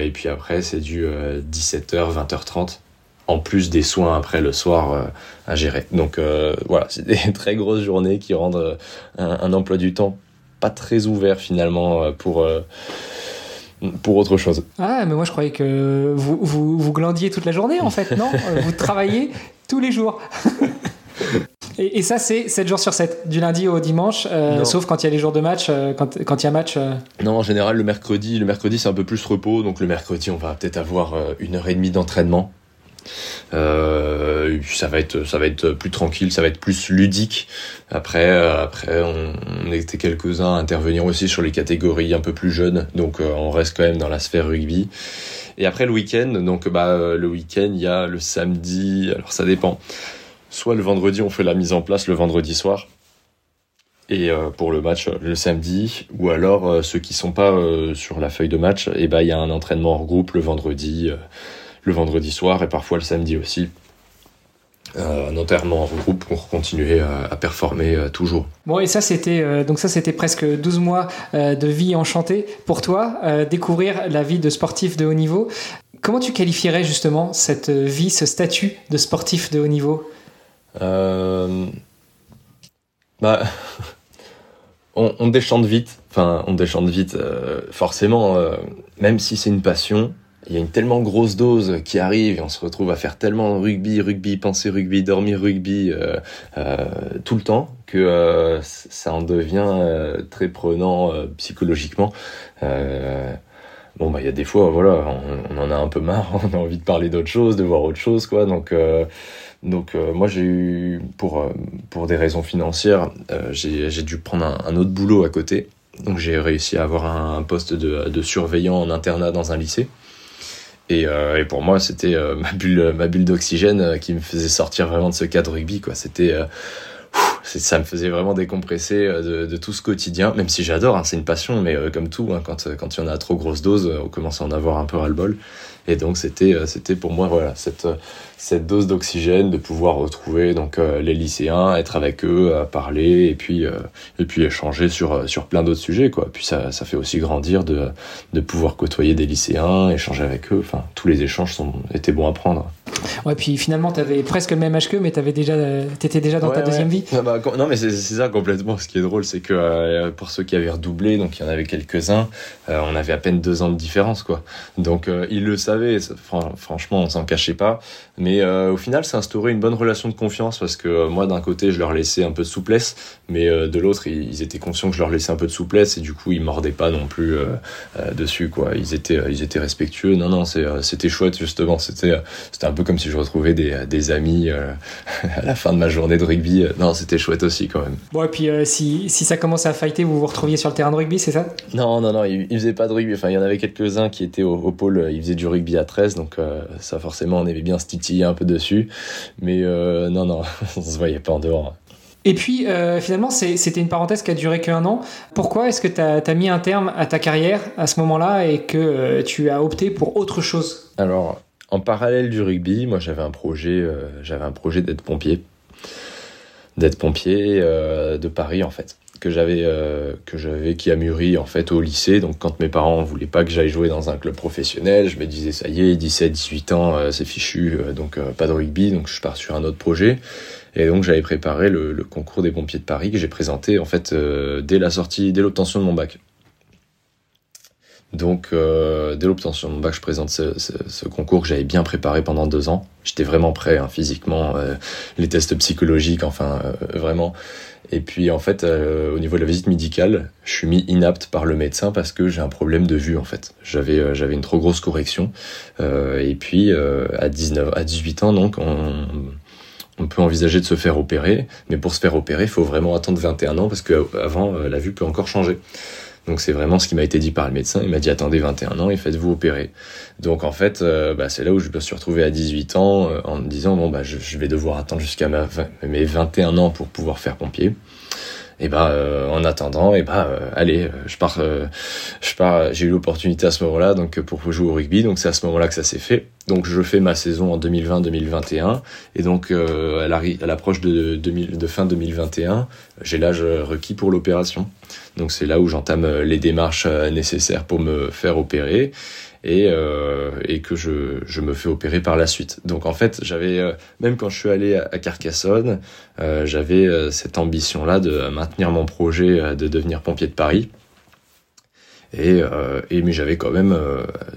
Speaker 2: et puis après, c'est du 17h, 20h30, en plus des soins après le soir à gérer. Donc, voilà, c'est des très grosses journées qui rendent un, emploi du temps pas très ouvert, finalement, pour pour autre chose.
Speaker 1: Ah, mais moi je croyais que vous, vous, vous glandiez toute la journée en fait, non euh, Vous travaillez tous les jours. et, ça, c'est 7 jours sur 7, du lundi au dimanche, euh, sauf quand il y a les jours de match, euh, quand, quand il y a match.
Speaker 2: Non, en général, le mercredi, le mercredi c'est un peu plus repos, donc le mercredi, on va peut-être avoir une heure et demie d'entraînement euh, ça va être ça va être plus tranquille, ça va être plus ludique. Après euh, après on, était quelques uns à intervenir aussi sur les catégories un peu plus jeunes, donc euh, on reste quand même dans la sphère rugby. Et après le week-end, donc bah le week-end il y a le samedi, alors ça dépend. Soit le vendredi on fait la mise en place le vendredi soir et pour le match le samedi ou alors ceux qui sont pas sur la feuille de match et eh ben il y a un entraînement en groupe le vendredi le vendredi soir et parfois le samedi aussi. Euh, un enterrement en groupe pour continuer à, performer euh, toujours.
Speaker 1: Bon et ça c'était euh, donc ça c'était presque 12 mois de vie enchantée pour toi, découvrir la vie de sportif de haut niveau. Comment tu qualifierais justement cette vie, ce statut de sportif de haut niveau?
Speaker 2: Bah, on, on, déchante vite, enfin on déchante vite forcément, même si c'est une passion, il y a une tellement grosse dose qui arrive et on se retrouve à faire tellement rugby, rugby, penser rugby, dormir rugby euh, euh, tout le temps que euh, ça en devient très prenant psychologiquement. bon bah il y a des fois voilà on, en a un peu marre, on a envie de parler d'autre chose, de voir autre chose quoi donc donc moi j'ai eu pour pour des raisons financières j'ai dû prendre un, autre boulot à côté donc j'ai réussi à avoir un, poste de surveillant en internat dans un lycée. Et, euh, et, pour moi, c'était euh, ma bulle, ma bulle d'oxygène euh, qui me faisait sortir vraiment de ce cadre rugby. Quoi. C'était, ça me faisait vraiment décompresser de, de, tout ce quotidien. Même si j'adore, hein, c'est une passion, mais comme tout, hein, quand quand il y en a trop grosse dose, on commence à en avoir un peu ras le bol. Et donc c'était euh, pour moi voilà cette euh, cette dose d'oxygène de pouvoir retrouver donc euh, les lycéens, être avec eux, parler et puis et puis échanger sur sur plein d'autres sujets quoi. Puis ça ça fait aussi grandir de de pouvoir côtoyer des lycéens, échanger avec eux. Enfin tous les échanges sont étaient bons à prendre.
Speaker 1: Ouais, puis finalement, tu avais presque le même âge qu'eux, mais tu déjà, étais déjà dans ta deuxième vie.
Speaker 2: Ah bah, non, mais c'est ça complètement. Ce qui est drôle, c'est que euh, pour ceux qui avaient redoublé, donc il y en avait quelques-uns, euh, on avait à peine deux ans de différence, quoi. Donc euh, ils le savaient, franchement, on s'en cachait pas. Mais au final, ça instaurait une bonne relation de confiance parce que moi, d'un côté, je leur laissais un peu de souplesse, mais de l'autre, ils, étaient conscients que je leur laissais un peu de souplesse et du coup, ils mordaient pas non plus dessus, quoi. Ils étaient, ils étaient respectueux. Non, non, c'était chouette, justement. C'était un peu comme si je retrouvais des, des amis à la fin de ma journée de rugby. Non, c'était chouette aussi quand même.
Speaker 1: Bon, et puis si, si ça commence à fighter, vous vous retrouviez sur le terrain de rugby, c'est ça?
Speaker 2: Non, non, non, ils, ils faisaient pas de rugby. Enfin, il y en avait quelques-uns qui étaient au, pôle, ils faisaient du rugby à 13, donc euh, ça forcément, on aimait bien se titiller un peu dessus. Mais euh, non, non, on se voyait pas en dehors.
Speaker 1: Et puis, euh, finalement, c'était une parenthèse qui a duré qu'un an. Pourquoi est-ce que tu as, mis un terme à ta carrière à ce moment-là et que tu as opté pour autre chose?
Speaker 2: Alors, en parallèle du rugby, moi j'avais un projet, j'avais un projet d'être pompier, d'être pompier de Paris en fait. Que j'avais euh, que j'avais qui a mûri en fait au lycée. Donc quand mes parents voulaient pas que j'aille jouer dans un club professionnel je me disais ça y est 17 18 ans euh, c'est fichu euh, donc pas de rugby. Donc je pars sur un autre projet. Et donc j'avais préparé le, concours des pompiers de Paris que j'ai présenté en fait dès la sortie dès l'obtention de mon bac donc, dès l'obtention de mon bac, je présente ce, concours que j'avais bien préparé pendant deux ans. J'étais vraiment prêt, hein, physiquement, les tests psychologiques, enfin, vraiment. Et puis en fait, euh, au niveau de la visite médicale, je suis mis inapte par le médecin parce que j'ai un problème de vue en fait. J'avais euh, j'avais une trop grosse correction. Euh, et puis à 19 à 18 ans donc on on peut envisager de se faire opérer, mais pour se faire opérer, il faut vraiment attendre 21 ans parce que avant la vue peut encore changer. Donc c'est vraiment ce qui m'a été dit par le médecin. Il m'a dit attendez 21 ans et faites-vous opérer. Donc en fait, euh, bah, c'est là où je me suis retrouvé à 18 ans euh, en me disant bon bah je, vais devoir attendre jusqu'à mes 21 ans pour pouvoir faire pompier et bah euh, en attendant et bah euh, allez euh, je pars je pars j'ai eu l'opportunité à ce moment-là donc pour jouer au rugby. Donc c'est à ce moment-là que ça s'est fait. Donc je fais ma saison en 2020-2021 et donc à l'approche de, de fin 2021 j'ai l'âge requis pour l'opération. Donc c'est là où j'entame les démarches nécessaires pour me faire opérer et, euh, et que je, je, me fais opérer par la suite. Donc en fait, j'avais euh, même quand je suis allé à, Carcassonne, euh, j'avais euh, cette ambition-là de maintenir mon projet euh, de devenir pompier de Paris. Et, et mais j'avais quand même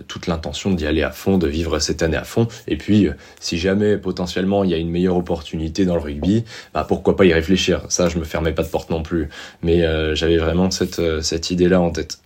Speaker 2: toute l'intention d'y aller à fond, de vivre cette année à fond. Et puis, si jamais potentiellement il y a une meilleure opportunité dans le rugby, bah pourquoi pas y réfléchir? Ça, je me fermais pas de porte non plus. Mais j'avais vraiment cette cette idée-là en tête.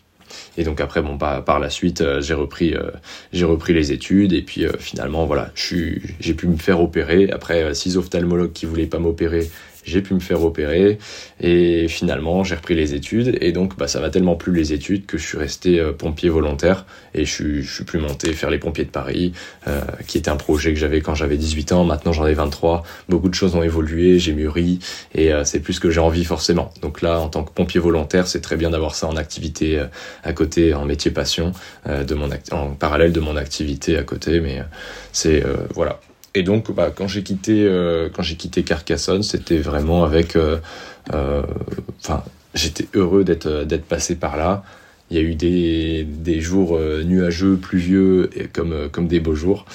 Speaker 2: Et donc après, bon, par, par la suite, euh, j'ai repris, euh, j'ai repris les études et puis euh, finalement, voilà, j'ai pu me faire opérer. Après, six ophtalmologues qui voulaient pas m'opérer, j'ai pu me faire opérer et finalement j'ai repris les études et donc bah, ça m'a tellement plu les études que je suis resté euh, pompier volontaire et je suis, je suis plus monté faire les pompiers de Paris euh, qui était un projet que j'avais quand j'avais 18 ans. Maintenant j'en ai 23 beaucoup de choses ont évolué j'ai mûri et euh, c'est plus ce que j'ai envie forcément. Donc là en tant que pompier volontaire c'est très bien d'avoir ça en activité à côté en métier passion de mon en parallèle de mon activité à côté. Mais c'est voilà et donc, bah, quand j'ai quitté, euh, quand j'ai quitté Carcassonne, c'était vraiment avec, euh, euh, enfin, j'étais heureux d'être d'être passé par là. Il y a eu des, des jours nuageux, pluvieux, comme comme des beaux jours,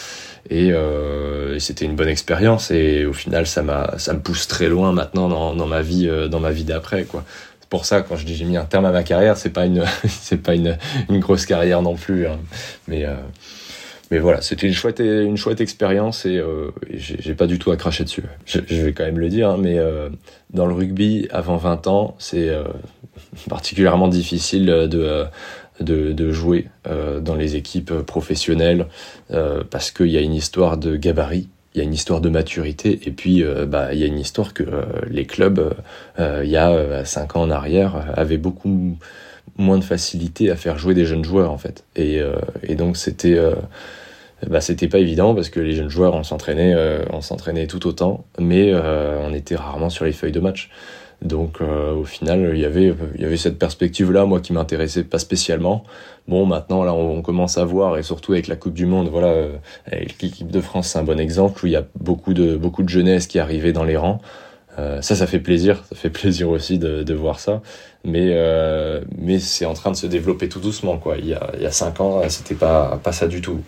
Speaker 2: et, et c'était une bonne expérience. Et au final, ça m'a, ça me pousse très loin maintenant dans, dans ma vie, dans ma vie d'après, quoi pour ça quand je dis j'ai mis un terme à ma carrière c'est pas une c'est pas une, une grosse carrière non plus hein. mais mais voilà, c'était une chouette, une chouette expérience et, euh, j'ai pas du tout à cracher dessus. Je, vais quand même le dire, hein, mais euh, dans le rugby, avant 20 ans, c'est euh, particulièrement difficile de, de, de jouer euh, dans les équipes professionnelles euh, parce qu'il y a une histoire de gabarit. Il y a une histoire de maturité et puis bah il y a une histoire que les clubs il y a cinq ans en arrière avaient beaucoup moins de facilité à faire jouer des jeunes joueurs en fait et, et donc c'était bah, c'était pas évident parce que les jeunes joueurs on s'entraînait euh, on s'entraînait tout autant mais euh, on était rarement sur les feuilles de match. Donc euh, au final il y avait il y avait cette perspective là moi qui m'intéressait pas spécialement. Bon maintenant là on, commence à voir et surtout avec la Coupe du Monde voilà l'équipe de France c'est un bon exemple où il y a beaucoup de beaucoup de jeunesse qui arrivait dans les rangs. Ça ça fait plaisir ça fait plaisir aussi de, de voir ça. Mais mais c'est en train de se développer tout doucement quoi. Il y a il y a cinq ans c'était pas pas ça du tout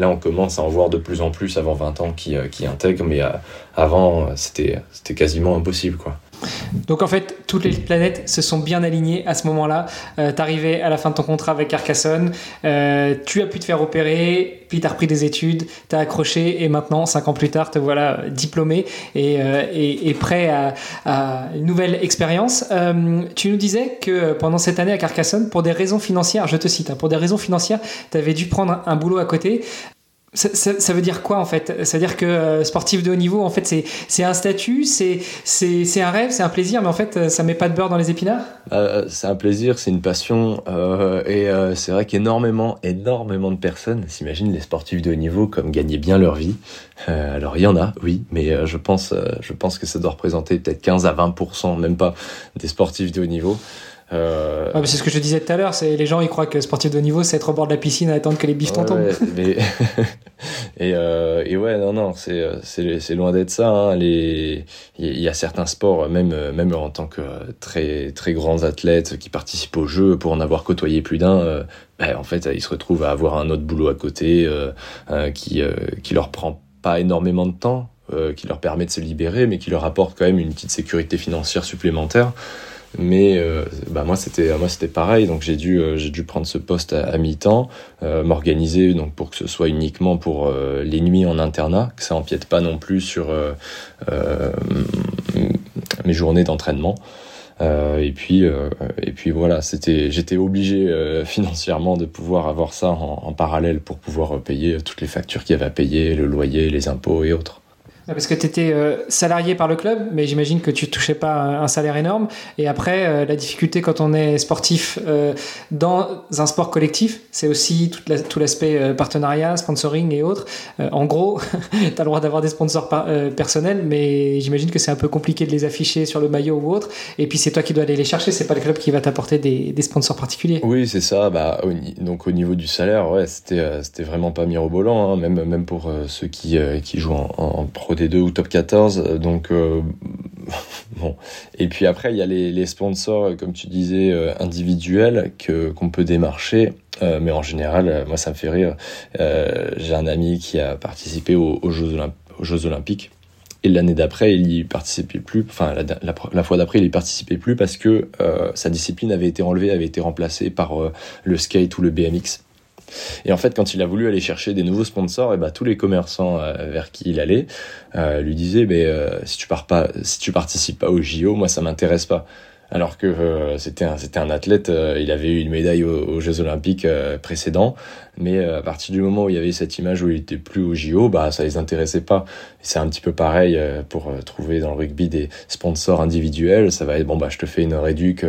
Speaker 2: Là, on commence à en voir de plus en plus avant 20 ans qui, qui intègrent, mais avant, c'était quasiment impossible. quoi.
Speaker 1: Donc en fait, toutes les planètes se sont bien alignées à ce moment-là. Euh, T'arrivais à la fin de ton contrat avec Carcassonne, euh, tu as pu te faire opérer, puis tu as repris des études, tu as accroché, et maintenant, cinq ans plus tard, te voilà diplômé et, euh, prêt à, une nouvelle expérience. Euh, tu nous disais que pendant cette année à Carcassonne, pour des raisons financières, je te cite, hein, pour des raisons financières, tu avais dû prendre un boulot à côté. Ça, veut dire quoi en fait? Ça veut dire que euh, sportif de haut niveau, en fait, c'est un statut, c'est un rêve, c'est un plaisir, mais en fait, ça met pas de beurre dans les épinards?
Speaker 2: Euh, C'est un plaisir, c'est une passion, euh, et c'est vrai qu'énormément, énormément de personnes s'imaginent les sportifs de haut niveau comme gagner bien leur vie. alors il y en a, oui, mais je pense, je pense que ça doit représenter peut-être 15 à 20%, même pas, des sportifs de haut niveau.
Speaker 1: Euh... c'est ce que je disais tout à l'heure, c'est les gens ils croient que sportif de haut niveau c'est être au bord de la piscine à attendre que les bifetons tombent.
Speaker 2: mais... et, euh, et, ouais, non, non, c'est loin d'être ça. Hein. Les... Il y a certains sports, même, même en tant que très, très grands athlètes qui participent aux Jeux, pour en avoir côtoyé plus d'un, euh, ben, en fait, ils se retrouvent à avoir un autre boulot à côté euh, euh, qui, qui leur prend pas énormément de temps, qui leur permet de se libérer, mais qui leur apporte quand même une petite sécurité financière supplémentaire. Mais euh, bah moi c'était moi c'était pareil, donc j'ai dû euh, j'ai dû prendre ce poste à, mi-temps, euh, m'organiser donc pour que ce soit uniquement pour les nuits en internat, que ça empiète pas non plus sur mes journées d'entraînement. et puis et puis voilà, c'était j'étais obligé financièrement de pouvoir avoir ça en, en, parallèle pour pouvoir payer toutes les factures qu'il y avait à payer, le loyer, les impôts et autres.
Speaker 1: Parce que tu étais euh, salarié par le club, mais j'imagine que tu ne touchais pas un, salaire énorme. Et après, euh, la difficulté quand on est sportif euh, dans un sport collectif, c'est aussi tout l'aspect partenariat, sponsoring et autres. en gros, tu as le droit d'avoir des sponsors personnels, mais j'imagine que c'est un peu compliqué de les afficher sur le maillot ou autre. Et puis c'est toi qui dois aller les chercher, c'est pas le club qui va t'apporter des, sponsors particuliers.
Speaker 2: Oui, c'est ça. Bah, donc au niveau du salaire, ouais, c'était vraiment pas mirobolant, hein. même, même pour ceux qui, qui jouent en, en des 2 ou top 14. Euh, donc, euh, bon. Et puis après, il y a les, sponsors, euh, comme tu disais, individuels que, qu'on peut démarcher. mais en général, moi, ça me fait rire. j'ai un ami qui a participé aux, Jeux, aux Jeux Olympiques. Et l'année d'après, il y participait plus. Enfin, la, fois d'après, il y participait plus parce que sa discipline avait été enlevée, avait été remplacée par le skate ou le BMX. Et en fait, quand il a voulu aller chercher des nouveaux sponsors, et bah, tous les commerçants euh, vers qui il allait euh, lui disaient, mais euh, si tu pars pas, si tu participes pas au JO, moi ça m'intéresse pas. Alors que c'était un, un athlète, il avait eu une médaille aux, Jeux Olympiques précédents, mais à partir du moment où il y avait cette image où il était plus au JO, bah ça les intéressait pas. C'est un petit peu pareil pour trouver dans le rugby des sponsors individuels, ça va être bon bah je te fais une réduc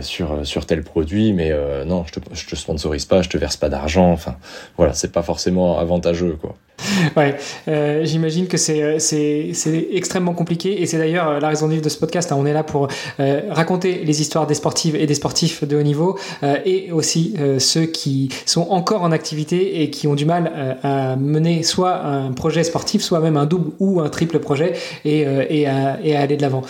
Speaker 2: sur sur tel produit, mais non je te je te sponsorise pas, je te verse pas d'argent, enfin voilà c'est pas forcément avantageux quoi.
Speaker 1: Ouais, euh, j'imagine que c'est, c'est, c'est extrêmement compliqué et c'est d'ailleurs euh, la raison d'être de ce podcast. Hein. On est là pour euh, raconter les histoires des sportives et des sportifs de haut niveau et aussi ceux qui sont encore en activité et qui ont du mal à mener soit un projet sportif, soit même un double ou un triple projet et, et à aller de l'avant.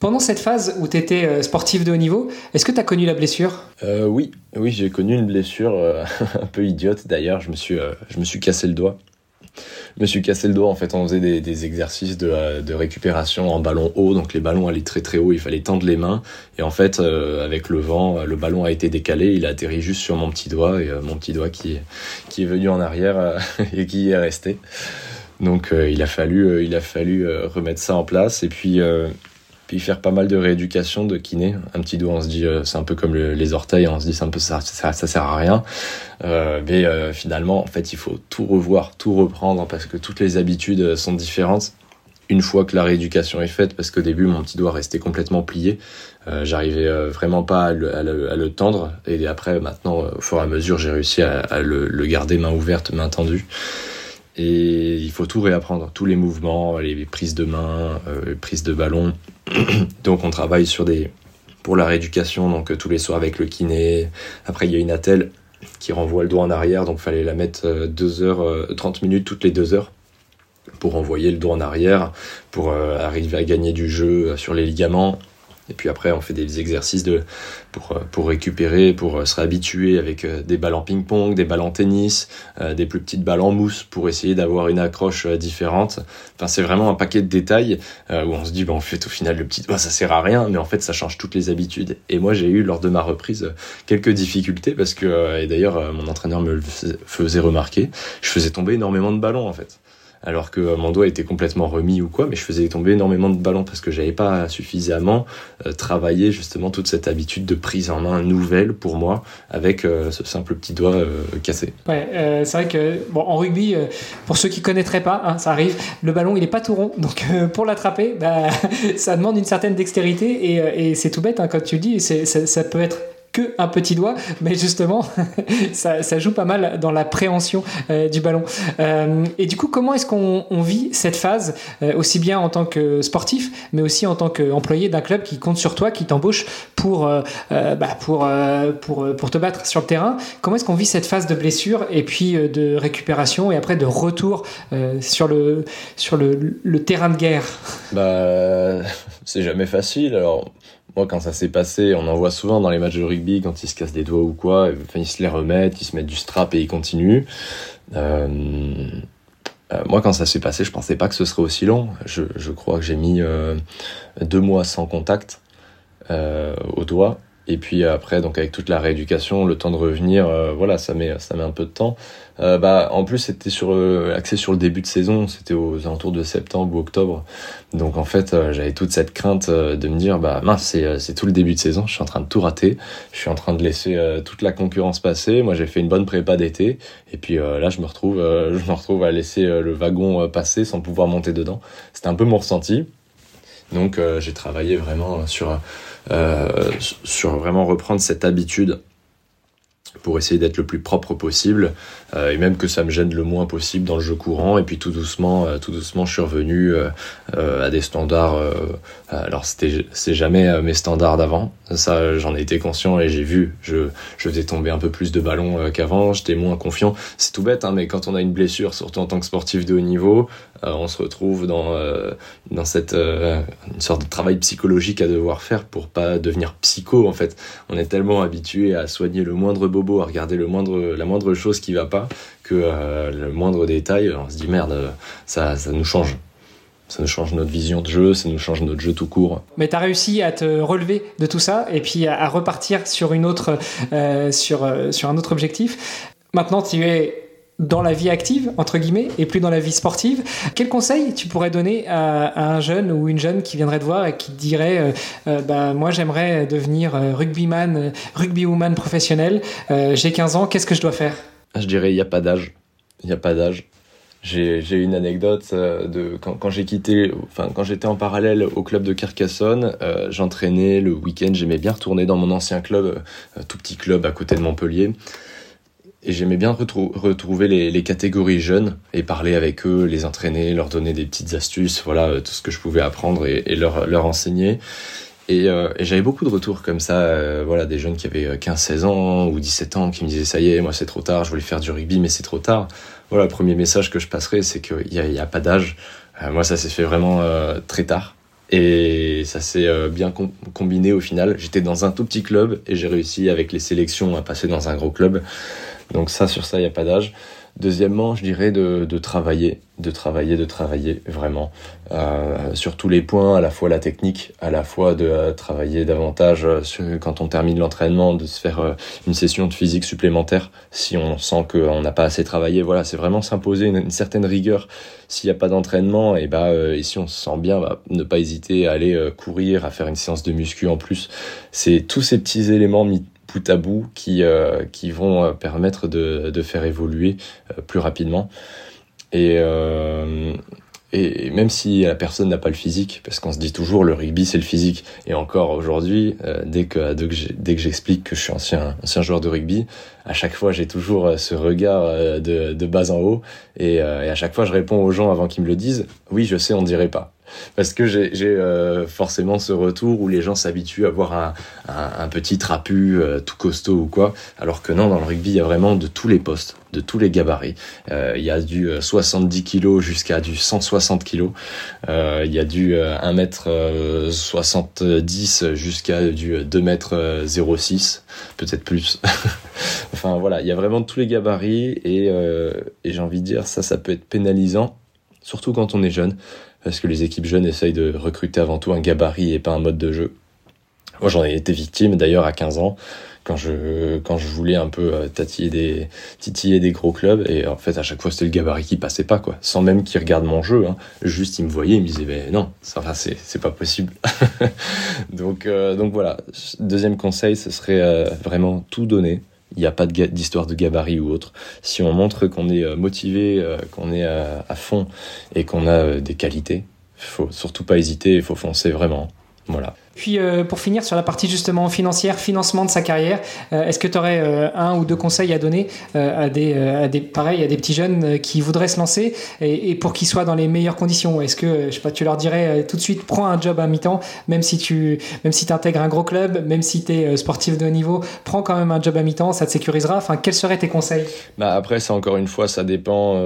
Speaker 1: Pendant cette phase où tu étais euh, sportif de haut niveau, est-ce que tu as connu la blessure?
Speaker 2: Euh, Oui, oui j'ai connu une blessure euh, un peu idiote d'ailleurs. Je, me suis, je me suis cassé le doigt. Je me suis cassé le doigt en fait. On faisait des, exercices de, de, récupération en ballon haut, donc les ballons allaient très très haut. Il fallait tendre les mains et en fait avec le vent, le ballon a été décalé. Il a atterri juste sur mon petit doigt et mon petit doigt qui, qui est venu en arrière et qui est resté. Donc il a fallu, il a fallu remettre ça en place et puis puis faire pas mal de rééducation de kiné. Un petit doigt, on se dit, euh, c'est un peu comme les orteils, on se dit, c'est un peu ça, ça, sert à rien. Euh, mais euh, finalement, en fait, il faut tout revoir, tout reprendre parce que toutes les habitudes sont différentes. Une fois que la rééducation est faite, parce qu'au début, mon petit doigt restait complètement plié, j'arrivais vraiment pas à le, tendre. Et après, maintenant, au fur et à mesure, j'ai réussi à, à le, garder main ouverte, main tendue. Et il faut tout réapprendre, tous les mouvements, les prises de main, les prises de ballon. donc on travaille sur des pour la rééducation, donc euh, tous les soirs avec le kiné. Après il y a une attelle qui renvoie le doigt en arrière, donc fallait la mettre 2 euh, heures, 30 minutes toutes les 2 heures pour renvoyer le doigt en arrière, pour arriver à gagner du jeu sur les ligaments. Et puis après, on fait des exercices de, pour, euh, pour récupérer, pour euh, se réhabituer avec euh, des balles en ping-pong, des balles en tennis, des plus petites balles en mousse pour essayer d'avoir une accroche différente. Enfin, c'est vraiment un paquet de détails où on se dit, bon, en fait, au final, le petit doigt, ça sert à rien, mais en fait, ça change toutes les habitudes. Et moi, j'ai eu, lors de ma reprise, quelques difficultés parce que, et d'ailleurs, mon entraîneur me le faisait remarquer, je faisais tomber énormément de ballons, en fait alors que mon doigt était complètement remis ou quoi, mais je faisais tomber énormément de ballons parce que j'avais pas suffisamment euh, travaillé justement toute cette habitude de prise en main nouvelle pour moi avec euh, ce simple petit doigt euh, cassé.
Speaker 1: Ouais, c'est vrai que bon en rugby, pour ceux qui connaîtraient pas, hein, ça arrive, le ballon il est pas tout rond, donc pour l'attraper, bah, ça demande une certaine dextérité et, c'est tout bête hein, quand tu dis, ça peut être que un petit doigt, mais justement, ça, ça, joue pas mal dans la préhension euh, du ballon. Euh, et du coup, comment est-ce qu'on vit cette phase, euh, aussi bien en tant que sportif, mais aussi en tant qu'employé d'un club qui compte sur toi, qui t'embauche pour, bah, pour, pour, pour te battre sur le terrain? Comment est-ce qu'on vit cette phase de blessure et puis de récupération et après de retour sur, le, sur le, le terrain de guerre?
Speaker 2: Bah, C'est jamais facile. Alors, moi, quand ça s'est passé, on en voit souvent dans les matchs de rugby, quand ils se cassent des doigts ou quoi, ils se les remettent, ils se mettent du strap et ils continuent. Euh, euh, moi, quand ça s'est passé, je pensais pas que ce serait aussi long. Je, je crois que j'ai mis euh, deux mois sans contact au doigt. Et puis après, donc avec toute la rééducation, le temps de revenir, voilà, ça met, ça met un peu de temps. Euh, bah, en plus, c'était sur euh, axé sur le début de saison, c'était aux alentours de septembre ou octobre. Donc en fait, euh, j'avais toute cette crainte de me dire, bah mince, c'est, c'est tout le début de saison, je suis en train de tout rater, je suis en train de laisser toute la concurrence passer. Moi, j'ai fait une bonne prépa d'été, et puis là, je me retrouve, je me retrouve à laisser le wagon passer sans pouvoir monter dedans. C'était un peu mon ressenti. Donc j'ai travaillé vraiment sur sur vraiment reprendre cette habitude pour essayer d'être le plus propre possible euh, et même que ça me gêne le moins possible dans le jeu courant. Et puis tout doucement euh, tout doucement je suis revenu euh, à des standards alors c'était c'est jamais mes standards d'avant. Ça j'en ai été conscient et j'ai vu je je faisais tomber un peu plus de ballons qu'avant. J'étais moins confiant. C'est tout bête hein, mais quand on a une blessure surtout en tant que sportif de haut niveau on se retrouve dans dans cette une sorte de travail psychologique à devoir faire pour pas devenir psycho en fait. On est tellement habitué à soigner le moindre bobo à regarder le moindre, la moindre chose qui va pas que euh, le moindre détail, on se dit merde, ça, ça nous change. Ça nous change notre vision de jeu, ça nous change notre jeu tout court.
Speaker 1: Mais tu as réussi à te relever de tout ça et puis à, repartir sur, une autre, euh, sur, euh, sur un autre objectif. Maintenant, tu es dans la vie active, entre guillemets, et plus dans la vie sportive. Quel conseil tu pourrais donner à, un jeune ou une jeune qui viendrait te voir et qui dirait euh, euh, bah, Moi, j'aimerais devenir rugbyman, rugbywoman professionnel, j'ai 15 ans, qu'est-ce que je dois faire?
Speaker 2: Je dirais il n'y a pas d'âge. Il n'y a pas d'âge. J'ai une anecdote de quand, quand j'ai quitté, enfin quand j'étais en parallèle au club de Carcassonne, j'entraînais le week-end, j'aimais bien retourner dans mon ancien club, tout petit club à côté de Montpellier. Et j'aimais bien retrouver les, catégories jeunes et parler avec eux, les entraîner, leur donner des petites astuces, voilà, euh, tout ce que je pouvais apprendre et, et leur, leur enseigner. Et, euh, j'avais beaucoup de retours comme ça, euh, voilà, des jeunes qui avaient 15-16 ans ou 17 ans qui me disaient ça y est, moi c'est trop tard, je voulais faire du rugby, mais c'est trop tard. Voilà, le premier message que je passerai, c'est qu'il n'y a, pas d'âge. moi, ça s'est fait vraiment très tard. Et ça s'est bien combiné au final. J'étais dans un tout petit club et j'ai réussi avec les sélections à passer dans un gros club. Donc ça, sur ça, il n'y a pas d'âge. Deuxièmement, je dirais de, travailler, de travailler, de travailler vraiment euh, sur tous les points, à la fois la technique, à la fois de euh, travailler davantage euh, quand on termine l'entraînement, de se faire une session de physique supplémentaire si on sent qu'on n'a pas assez travaillé. Voilà, c'est vraiment s'imposer une, certaine rigueur. S'il n'y a pas d'entraînement, et bah et si on se sent bien, bah, ne pas hésiter à aller courir, à faire une séance de muscu en plus. C'est tous ces petits éléments mis bout à bout qui, euh, vont euh, permettre de, de faire évoluer euh, plus rapidement. Et, et même si la personne n'a pas le physique, parce qu'on se dit toujours le rugby c'est le physique, et encore aujourd'hui, dès que dès que j'explique que je suis ancien ancien joueur de rugby, à chaque fois j'ai toujours ce regard de, de bas en haut, et, à chaque fois je réponds aux gens avant qu'ils me le disent, oui je sais on dirait pas, parce que j'ai euh, forcément ce retour où les gens s'habituent à voir un, un, petit trapu euh, tout costaud ou quoi, alors que non, dans le rugby, il y a vraiment de tous les postes, de tous les gabarits. Euh, il y a du 70 kg jusqu'à du 160 kg. il y a du 1m70 jusqu'à du 2m06, peut-être plus. enfin voilà, il y a vraiment tous les gabarits et, et j'ai envie de dire ça, ça peut être pénalisant, surtout quand on est jeune parce que les équipes jeunes essayent de recruter avant tout un gabarit et pas un mode de jeu. Moi, j'en ai été victime d'ailleurs à 15 ans quand je quand je voulais un peu euh, tatiller des titiller des gros clubs et en fait à chaque fois c'était le gabarit qui passait pas quoi sans même qu'ils regardent mon jeu hein. juste ils me voyaient ils me disaient ben non ça c'est c'est pas possible donc euh, donc voilà deuxième conseil ce serait euh, vraiment tout donner il n'y a pas d'histoire de gabarit ou autre. Si on montre qu'on est euh, motivé, euh, qu'on est à fond et qu'on a des qualités, faut surtout pas hésiter, il faut foncer vraiment. Voilà.
Speaker 1: Puis euh, pour finir sur la partie justement financière, financement de sa carrière, euh, est-ce que tu aurais euh, un ou deux conseils à donner à des, à des pareil, à des petits jeunes qui voudraient se lancer et, pour qu'ils soient dans les meilleures conditions? Est-ce que je sais pas, tu leur dirais tout de suite prends un job à mi-temps, même si tu même si intègres un gros club, même si tu es sportif de haut niveau, prends quand même un job à mi-temps, ça te sécurisera. Enfin, quels seraient tes conseils?
Speaker 2: Bah après, ça encore une fois, ça dépend,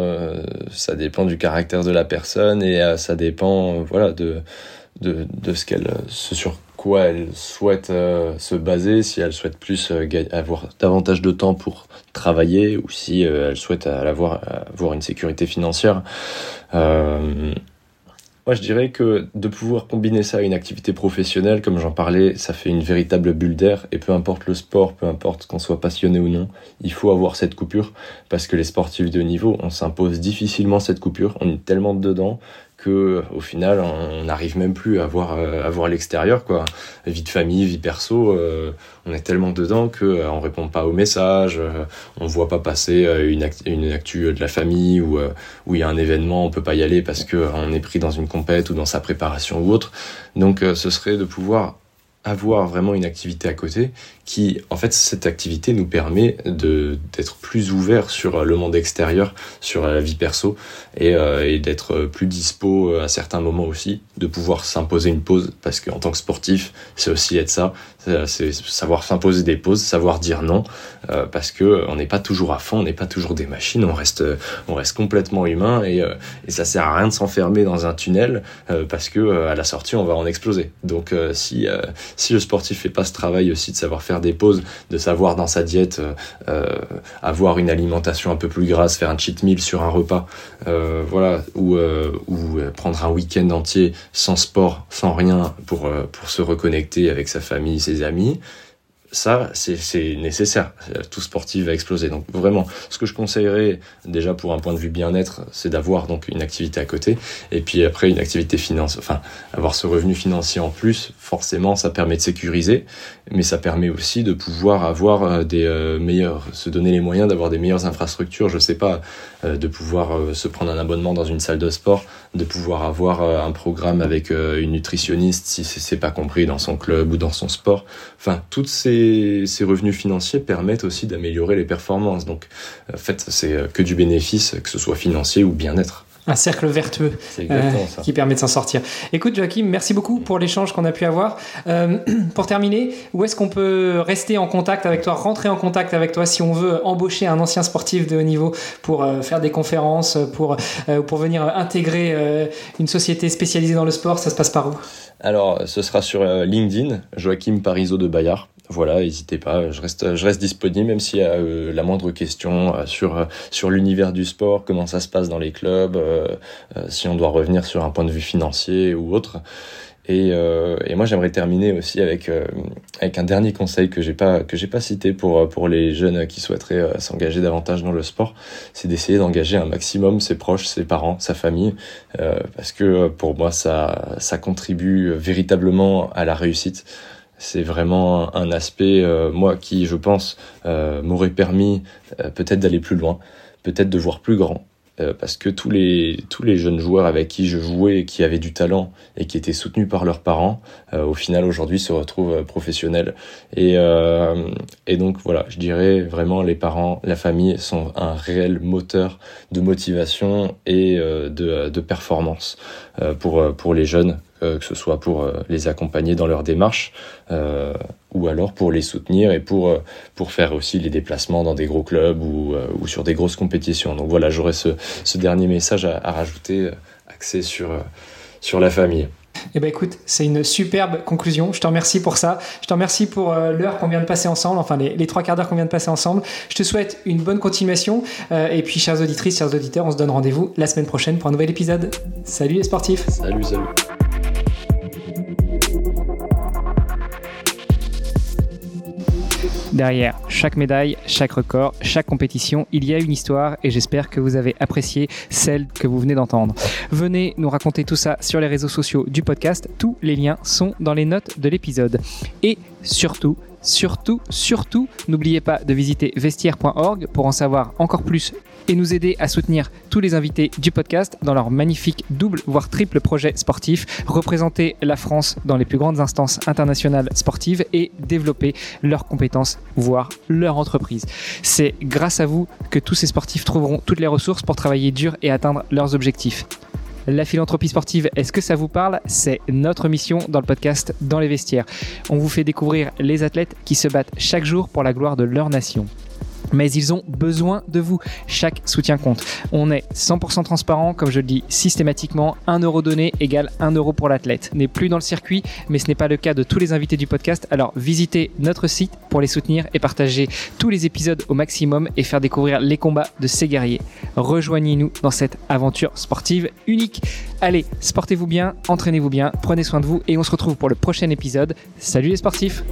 Speaker 2: ça dépend du caractère de la personne et ça dépend, voilà, de de, de ce qu'elle, sur quoi elle souhaite euh, se baser, si elle souhaite plus euh, avoir davantage de temps pour travailler ou si euh, elle souhaite avoir, avoir une sécurité financière. moi, je dirais que de pouvoir combiner ça à une activité professionnelle, comme j'en parlais, ça fait une véritable bulle d'air. Et peu importe le sport, peu importe qu'on soit passionné ou non, il faut avoir cette coupure parce que les sportifs de haut niveau, on s'impose difficilement cette coupure. On est tellement dedans que au final on n'arrive même plus à voir euh, à voir l'extérieur quoi. Vie de famille vie perso euh, on est tellement dedans que euh, on répond pas aux messages on voit pas passer une actu, une actu de la famille ou où il y a un événement on peut pas y aller parce que on est pris dans une compète ou dans sa préparation ou autre. Donc ce serait de pouvoir avoir vraiment une activité à côté qui, en fait, cette activité nous permet d'être plus ouvert sur le monde extérieur, sur la vie perso et, euh, et d'être plus dispo à certains moments aussi, de pouvoir s'imposer une pause parce qu'en tant que sportif, c'est aussi être ça, c'est savoir s'imposer des pauses, savoir dire non euh, parce que on n'est pas toujours à fond, on n'est pas toujours des machines, on reste on reste complètement humain et, euh, et ça sert à rien de s'enfermer dans un tunnel euh, parce que à la sortie on va en exploser. Donc si le sportif fait pas ce travail aussi de savoir faire des pauses, de savoir dans sa diète euh, euh, avoir une alimentation un peu plus grasse, faire un cheat meal sur un repas, euh, voilà, ou, ou prendre un week-end entier sans sport, sans rien pour, pour se reconnecter avec sa famille, ses amis, ça, c'est nécessaire. Tout sportif va exploser. Donc vraiment, ce que je conseillerais déjà pour un point de vue bien-être, c'est d'avoir donc une activité à côté, et puis après une activité financière, enfin avoir ce revenu financier en plus. Forcément, ça permet de sécuriser, mais ça permet aussi de pouvoir avoir euh, des euh, meilleurs, se donner les moyens d'avoir des meilleures infrastructures. Je sais pas, euh, de pouvoir se prendre un abonnement dans une salle de sport, de pouvoir avoir un programme avec une nutritionniste si c'est pas compris dans son club ou dans son sport. Enfin, toutes ces ces, revenus financiers permettent aussi d'améliorer les performances. Donc, en fait, c'est euh, que du bénéfice, que ce soit financier ou bien-être
Speaker 1: un cercle vertueux euh, qui permet de s'en sortir. Écoute Joachim, merci beaucoup pour l'échange qu'on a pu avoir. Euh, pour terminer, où est-ce qu'on peut rester en contact avec toi, rentrer en contact avec toi si on veut embaucher un ancien sportif de haut niveau pour faire des conférences, pour, pour venir intégrer une société spécialisée dans le sport, ça se passe par où?
Speaker 2: Alors, ce sera sur LinkedIn, Joachim Parizeau de Bayard voilà, n'hésitez pas, je reste, je reste disponible même s'il y a euh, la moindre question euh, sur, euh, sur l'univers du sport, comment ça se passe dans les clubs, si on doit revenir sur un point de vue financier ou autre. Et, et moi, j'aimerais terminer aussi avec, avec un dernier conseil que j'ai pas, que j'ai pas cité pour, pour les jeunes qui souhaiteraient s'engager davantage dans le sport, c'est d'essayer d'engager un maximum ses proches, ses parents, sa famille, parce que pour moi, ça, ça contribue véritablement à la réussite c'est vraiment un aspect, euh, moi, qui, je pense, euh, m'aurait permis euh, peut-être d'aller plus loin, peut-être de voir plus grand, euh, parce que tous les, tous les jeunes joueurs avec qui je jouais, qui avaient du talent et qui étaient soutenus par leurs parents, euh, au final aujourd'hui se retrouvent euh, professionnels. Et, et donc voilà, je dirais vraiment les parents, la famille sont un réel moteur de motivation et de, de performance pour, pour les jeunes que ce soit pour les accompagner dans leur démarche ou alors pour les soutenir et pour, pour faire aussi les déplacements dans des gros clubs ou, ou sur des grosses compétitions. Donc voilà, j'aurais ce, ce dernier message à, rajouter, euh, axé sur, euh, sur la famille.
Speaker 1: Eh ben écoute, c'est une superbe conclusion. Je te remercie pour ça. Je te remercie pour euh, l'heure qu'on vient de passer ensemble, enfin les, trois quarts d'heure qu'on vient de passer ensemble. Je te souhaite une bonne continuation. et puis, chers auditrices, chers auditeurs, on se donne rendez-vous la semaine prochaine pour un nouvel épisode. Salut les sportifs.
Speaker 2: Salut, salut.
Speaker 1: Derrière chaque médaille, chaque record, chaque compétition, il y a une histoire et j'espère que vous avez apprécié celle que vous venez d'entendre. Venez nous raconter tout ça sur les réseaux sociaux du podcast. Tous les liens sont dans les notes de l'épisode. Et surtout, surtout, surtout, n'oubliez pas de visiter vestiaire.org pour en savoir encore plus et nous aider à soutenir tous les invités du podcast dans leur magnifique double voire triple projet sportif, représenter la France dans les plus grandes instances internationales sportives et développer leurs compétences, voire leur entreprise. C'est grâce à vous que tous ces sportifs trouveront toutes les ressources pour travailler dur et atteindre leurs objectifs. La philanthropie sportive, est-ce que ça vous parle? C'est notre mission dans le podcast Dans les vestiaires. On vous fait découvrir les athlètes qui se battent chaque jour pour la gloire de leur nation mais ils ont besoin de vous. Chaque soutien compte. On est 100% transparent, comme je le dis systématiquement. 1 euro donné égale 1 euro pour l'athlète. N'est plus dans le circuit, mais ce n'est pas le cas de tous les invités du podcast. Alors visitez notre site pour les soutenir et partager tous les épisodes au maximum et faire découvrir les combats de ces guerriers. Rejoignez-nous dans cette aventure sportive unique. Allez, sportez-vous bien, entraînez-vous bien, prenez soin de vous et on se retrouve pour le prochain épisode. Salut les sportifs